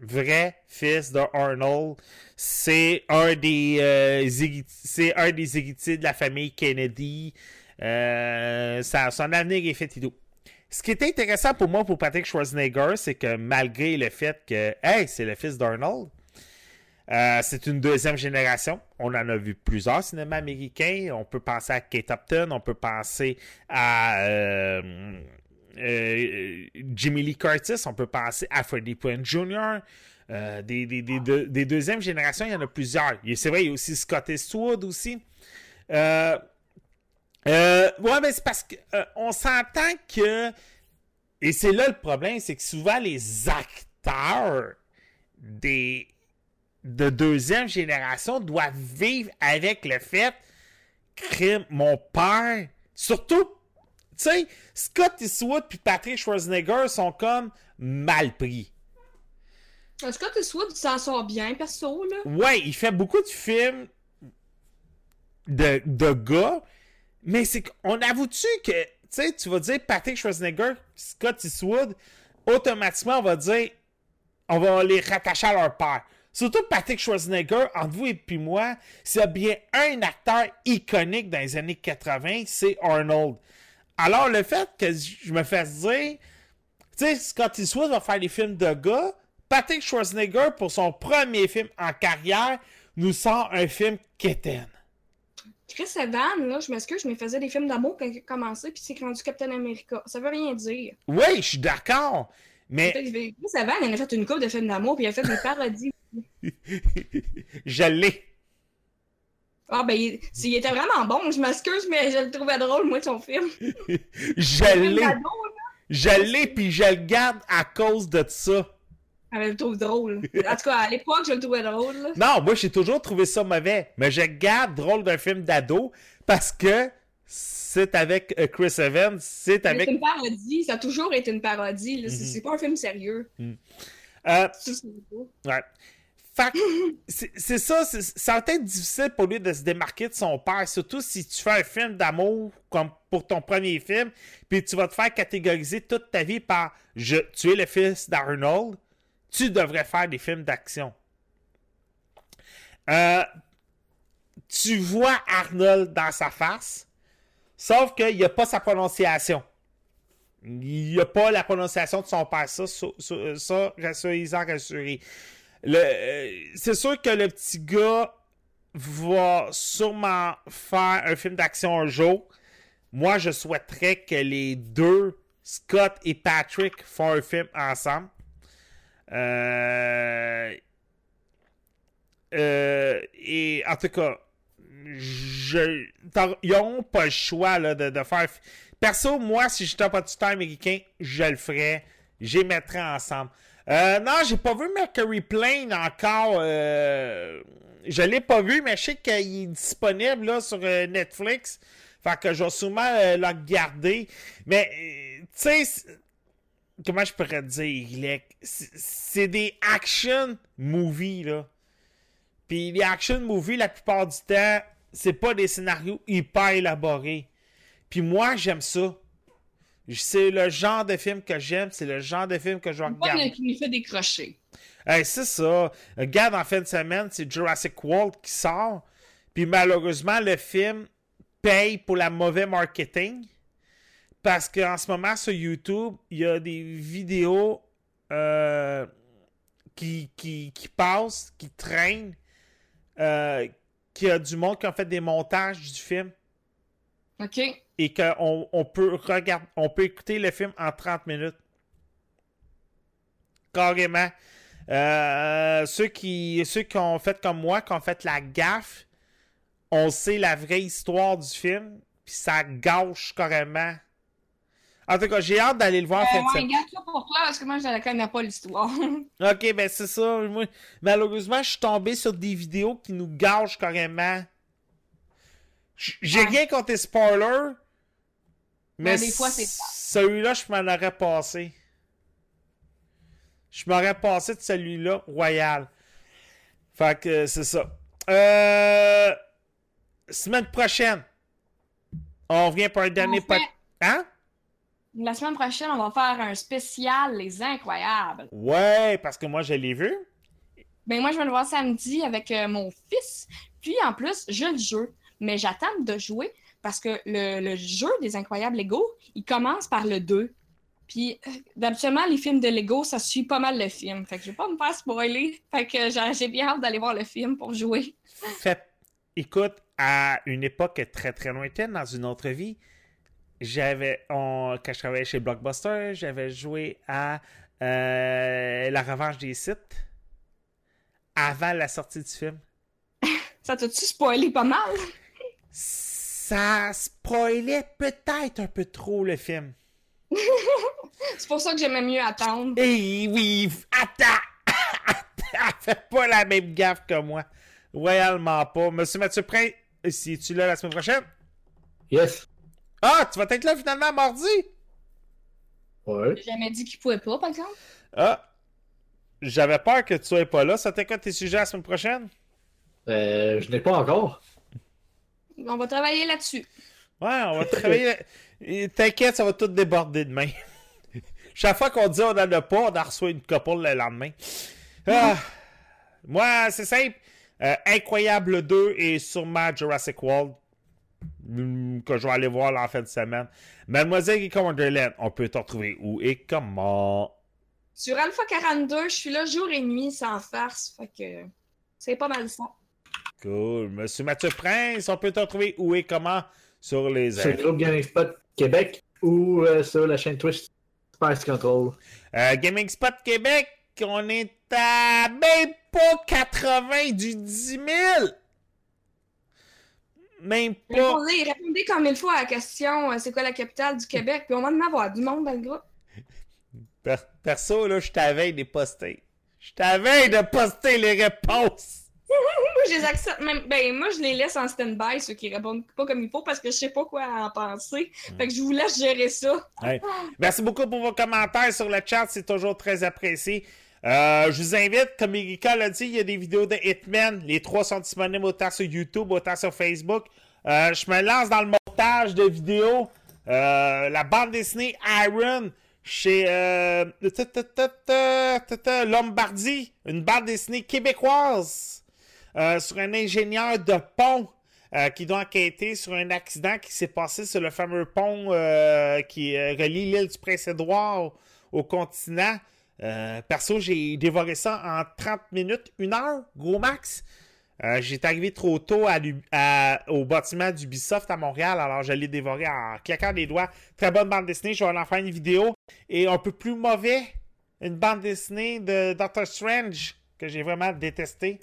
vrai fils de Arnold. C'est un des euh, c'est un des héritiers de la famille Kennedy. Euh, ça- son avenir est fait et. Ce qui est intéressant pour moi, pour Patrick Schwarzenegger, c'est que malgré le fait que, hey, c'est le fils d'Arnold, euh, c'est une deuxième génération. On en a vu plusieurs cinémas américains. On peut penser à Kate Upton, on peut penser à euh, Jimmy Lee Curtis, on peut penser à Freddie Prinze Jr. Euh, des, des, des, des deuxièmes générations, il y en a plusieurs. C'est vrai, il y a aussi Scott Eastwood aussi. Euh, euh, ouais, mais c'est parce qu'on s'entend que. Et c'est là le problème, c'est que souvent les acteurs des de deuxième génération doivent vivre avec le fait que mon père, surtout, tu sais, Scott Eastwood puis Patrick Schwarzenegger sont comme mal pris. Euh, Scott Eastwood s'en sort bien, perso, là. Ouais, il fait beaucoup de films de, de gars, mais c'est qu'on avoue-tu que, tu sais, tu vas dire Patrick Schwarzenegger, Scott Eastwood, automatiquement, on va dire, on va les rattacher à leur père. Surtout Patrick Schwarzenegger, entre vous et puis moi, s'il y a bien un acteur iconique dans les années 80, c'est Arnold. Alors, le fait que je me fasse dire, tu sais, Scott Eastwood va faire des films de gars, Patrick Schwarzenegger, pour son premier film en carrière, nous sort un film quétaine. Chris Evans, là, je m'excuse, je me faisais des films d'amour quand il a commencé, puis c'est rendu Captain America. Ça veut rien dire. Oui, je suis d'accord. Mais Chris Evans, il a fait une couple de films d'amour, puis il a fait des parodies. je l'ai. Ah, ben, il, était vraiment bon, je m'excuse, mais je le trouvais drôle, moi, son film. Je l'ai. Je l'ai, puis je le garde à cause de ça. Je le trouve drôle. En tout cas, à l'époque, je le trouvais drôle. là. Non, moi, j'ai toujours trouvé ça mauvais. Mais je garde drôle d'un film d'ado parce que c'est avec euh, Chris Evans, c'est avec. C'est une parodie, ça a toujours été une parodie. Mhm. c'est pas un film sérieux. Euh, sais pas. ouais. C'est ça, ça va être difficile pour lui de se démarquer de son père, surtout si tu fais un film d'amour comme pour ton premier film, puis tu vas te faire catégoriser toute ta vie par je, tu es le fils d'Arnold, tu devrais faire des films d'action. Euh, tu vois Arnold dans sa face, sauf qu'il n'y a pas sa prononciation. Il n'y a pas la prononciation de son père. Ça, ça, ça, ça rassurez-en, euh, c'est sûr que le petit gars va sûrement faire un film d'action un jour. Moi, je souhaiterais que les deux, Scott et Patrick, font un film ensemble. Euh, euh, et en tout cas, ils n'auront pas le choix de, faire. Perso, moi, si j'étais pas du temps américain, je le ferais. Les mettrais ensemble. Euh, non, j'ai pas vu Mercury Plane encore. euh, je l'ai pas vu, mais je sais qu'il est disponible là, sur euh, Netflix. Fait que je vais sûrement euh, le regarder. Mais, euh, tu sais, comment je pourrais dire, c'est des action movies, là. Puis les action movies, la plupart du temps, c'est pas des scénarios hyper élaborés. Puis moi, j'aime ça. C'est le genre de film que j'aime, c'est le genre de film que je regarder. le- qui me fait décrocher. Hey, c'est ça. Regarde, en fin de semaine, c'est Jurassic World qui sort. Puis malheureusement, le film paye pour la mauvais marketing. Parce qu'en ce moment, sur YouTube, il y a des vidéos euh, qui, qui, qui passent, qui traînent, euh, qu'il y a du monde qui a fait des montages du film OK? Et qu'on on peut regarder, on peut écouter le film en 30 minutes. Carrément. Euh, ceux qui ceux qui ont fait comme moi, qui ont fait la gaffe, on sait la vraie histoire du film, puis ça gâche carrément. En tout cas, j'ai hâte d'aller le voir Euh, ouais, ça pour toi, parce que moi, je ne connais pas l'histoire. Ok, ben c'est ça. Moi, malheureusement, je suis tombé sur des vidéos qui nous gâchent carrément. J'ai Ouais. rien contre les spoilers. Mais des fois, c'est celui-là, je m'en aurais passé. Je m'aurais passé de celui-là, royal. Fait que c'est ça. Euh, Semaine prochaine, on revient pour un dernier fait- pot. Hein? La semaine prochaine, on va faire un spécial Les Incroyables. Ouais, parce que moi, je l'ai vu. Ben moi, je vais le voir samedi avec euh, mon fils. Puis en plus, je le joue. Mais j'attends de jouer parce que le, le jeu des Incroyables Lego, il commence par le 2. Puis euh, d'habituellement, les films de Lego, ça suit pas mal le film. Fait que je vais pas me faire spoiler. Fait que j'ai j'ai bien hâte d'aller voir le film pour jouer. Fait, écoute, à une époque très très lointaine, dans une autre vie, j'avais, on- quand je travaillais chez Blockbuster, j'avais joué à euh, La Revanche des sites avant la sortie du film. Ça t'a-tu spoilé pas mal? Ça spoilait peut-être un peu trop le film. C'est pour ça que j'aimais mieux attendre. Et oui, attends! attends, fais pas la même gaffe que moi. Royalement pas. Monsieur Mathieu Prin, si tu là la semaine prochaine? Yes. Ah, tu vas être là finalement mardi? Ouais. J'ai jamais dit qu'il pouvait pas, par exemple. Ah, j'avais peur que tu sois pas là. Ça quoi tes sujets la semaine prochaine? Euh, je n'ai pas encore. On va travailler là-dessus. Ouais, on va travailler. T'inquiète, ça va tout déborder demain. Chaque fois qu'on dit on n'en a pas, on en reçoit une couple le lendemain. Ah. Moi, c'est simple. Euh, Incroyable 2 et sûrement Jurassic World. hum, Que je vais aller voir en fin de semaine. Mademoiselle et Wonderland, on peut te retrouver où et comment? Sur Alpha 42, je suis là jour et nuit sans farce. Fait que c'est pas mal ça. Cool. Monsieur Mathieu Prince, on peut te retrouver où et comment sur les Sur le groupe Gaming Spot Québec ou euh, sur la chaîne Twitch Spice Control. Euh, Gaming Spot Québec, on est à même pas 80 du 10 000. Même pas. Répondez, répondez comme il faut à la question euh, c'est quoi la capitale du Québec, puis on va en avoir du monde dans le groupe. Per- perso, là, je t'avais de poster. Je t'avais de poster les réponses. Moi, je les accepte même. Ben, moi, je les laisse en stand-by, ceux qui répondent pas comme il faut, parce que je sais pas quoi en penser. Fait que je vous laisse gérer ça. Ouais. Merci beaucoup pour vos commentaires sur le chat, c'est toujours très apprécié. Euh, je vous invite, comme Erika l'a dit, il y a des vidéos de Hitman. Les trois sont disponibles autant sur YouTube, autant sur Facebook. Euh, je me lance dans le montage de vidéos. Euh, la bande dessinée Iron chez euh, ta- ta- ta- ta- ta- ta- Lombardi, une bande dessinée québécoise euh, sur un ingénieur de pont euh, qui doit enquêter sur un accident qui s'est passé sur le fameux pont euh, qui relie l'île du Prince-Édouard au continent. Perso, j'ai dévoré ça en 30 minutes, une heure, gros max. J'étais arrivé trop tôt au bâtiment d'Ubisoft à Montréal, alors je l'ai dévoré en claquant des doigts. Très bonne bande dessinée, je vais en faire une vidéo. Et un peu plus mauvais, une bande dessinée de Doctor Strange que j'ai vraiment détesté.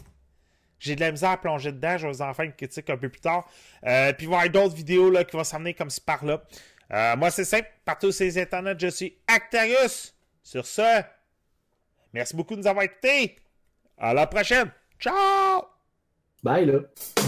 J'ai de la misère à plonger dedans, je vais vous en faire une critique un peu plus tard. Euh, puis il va y avoir d'autres vidéos là, qui vont s'amener comme ci par là. Euh, moi, c'est simple, partout sur les internets, je suis Actarius. Sur ce, merci beaucoup de nous avoir écoutés. À la prochaine. Ciao! Bye là.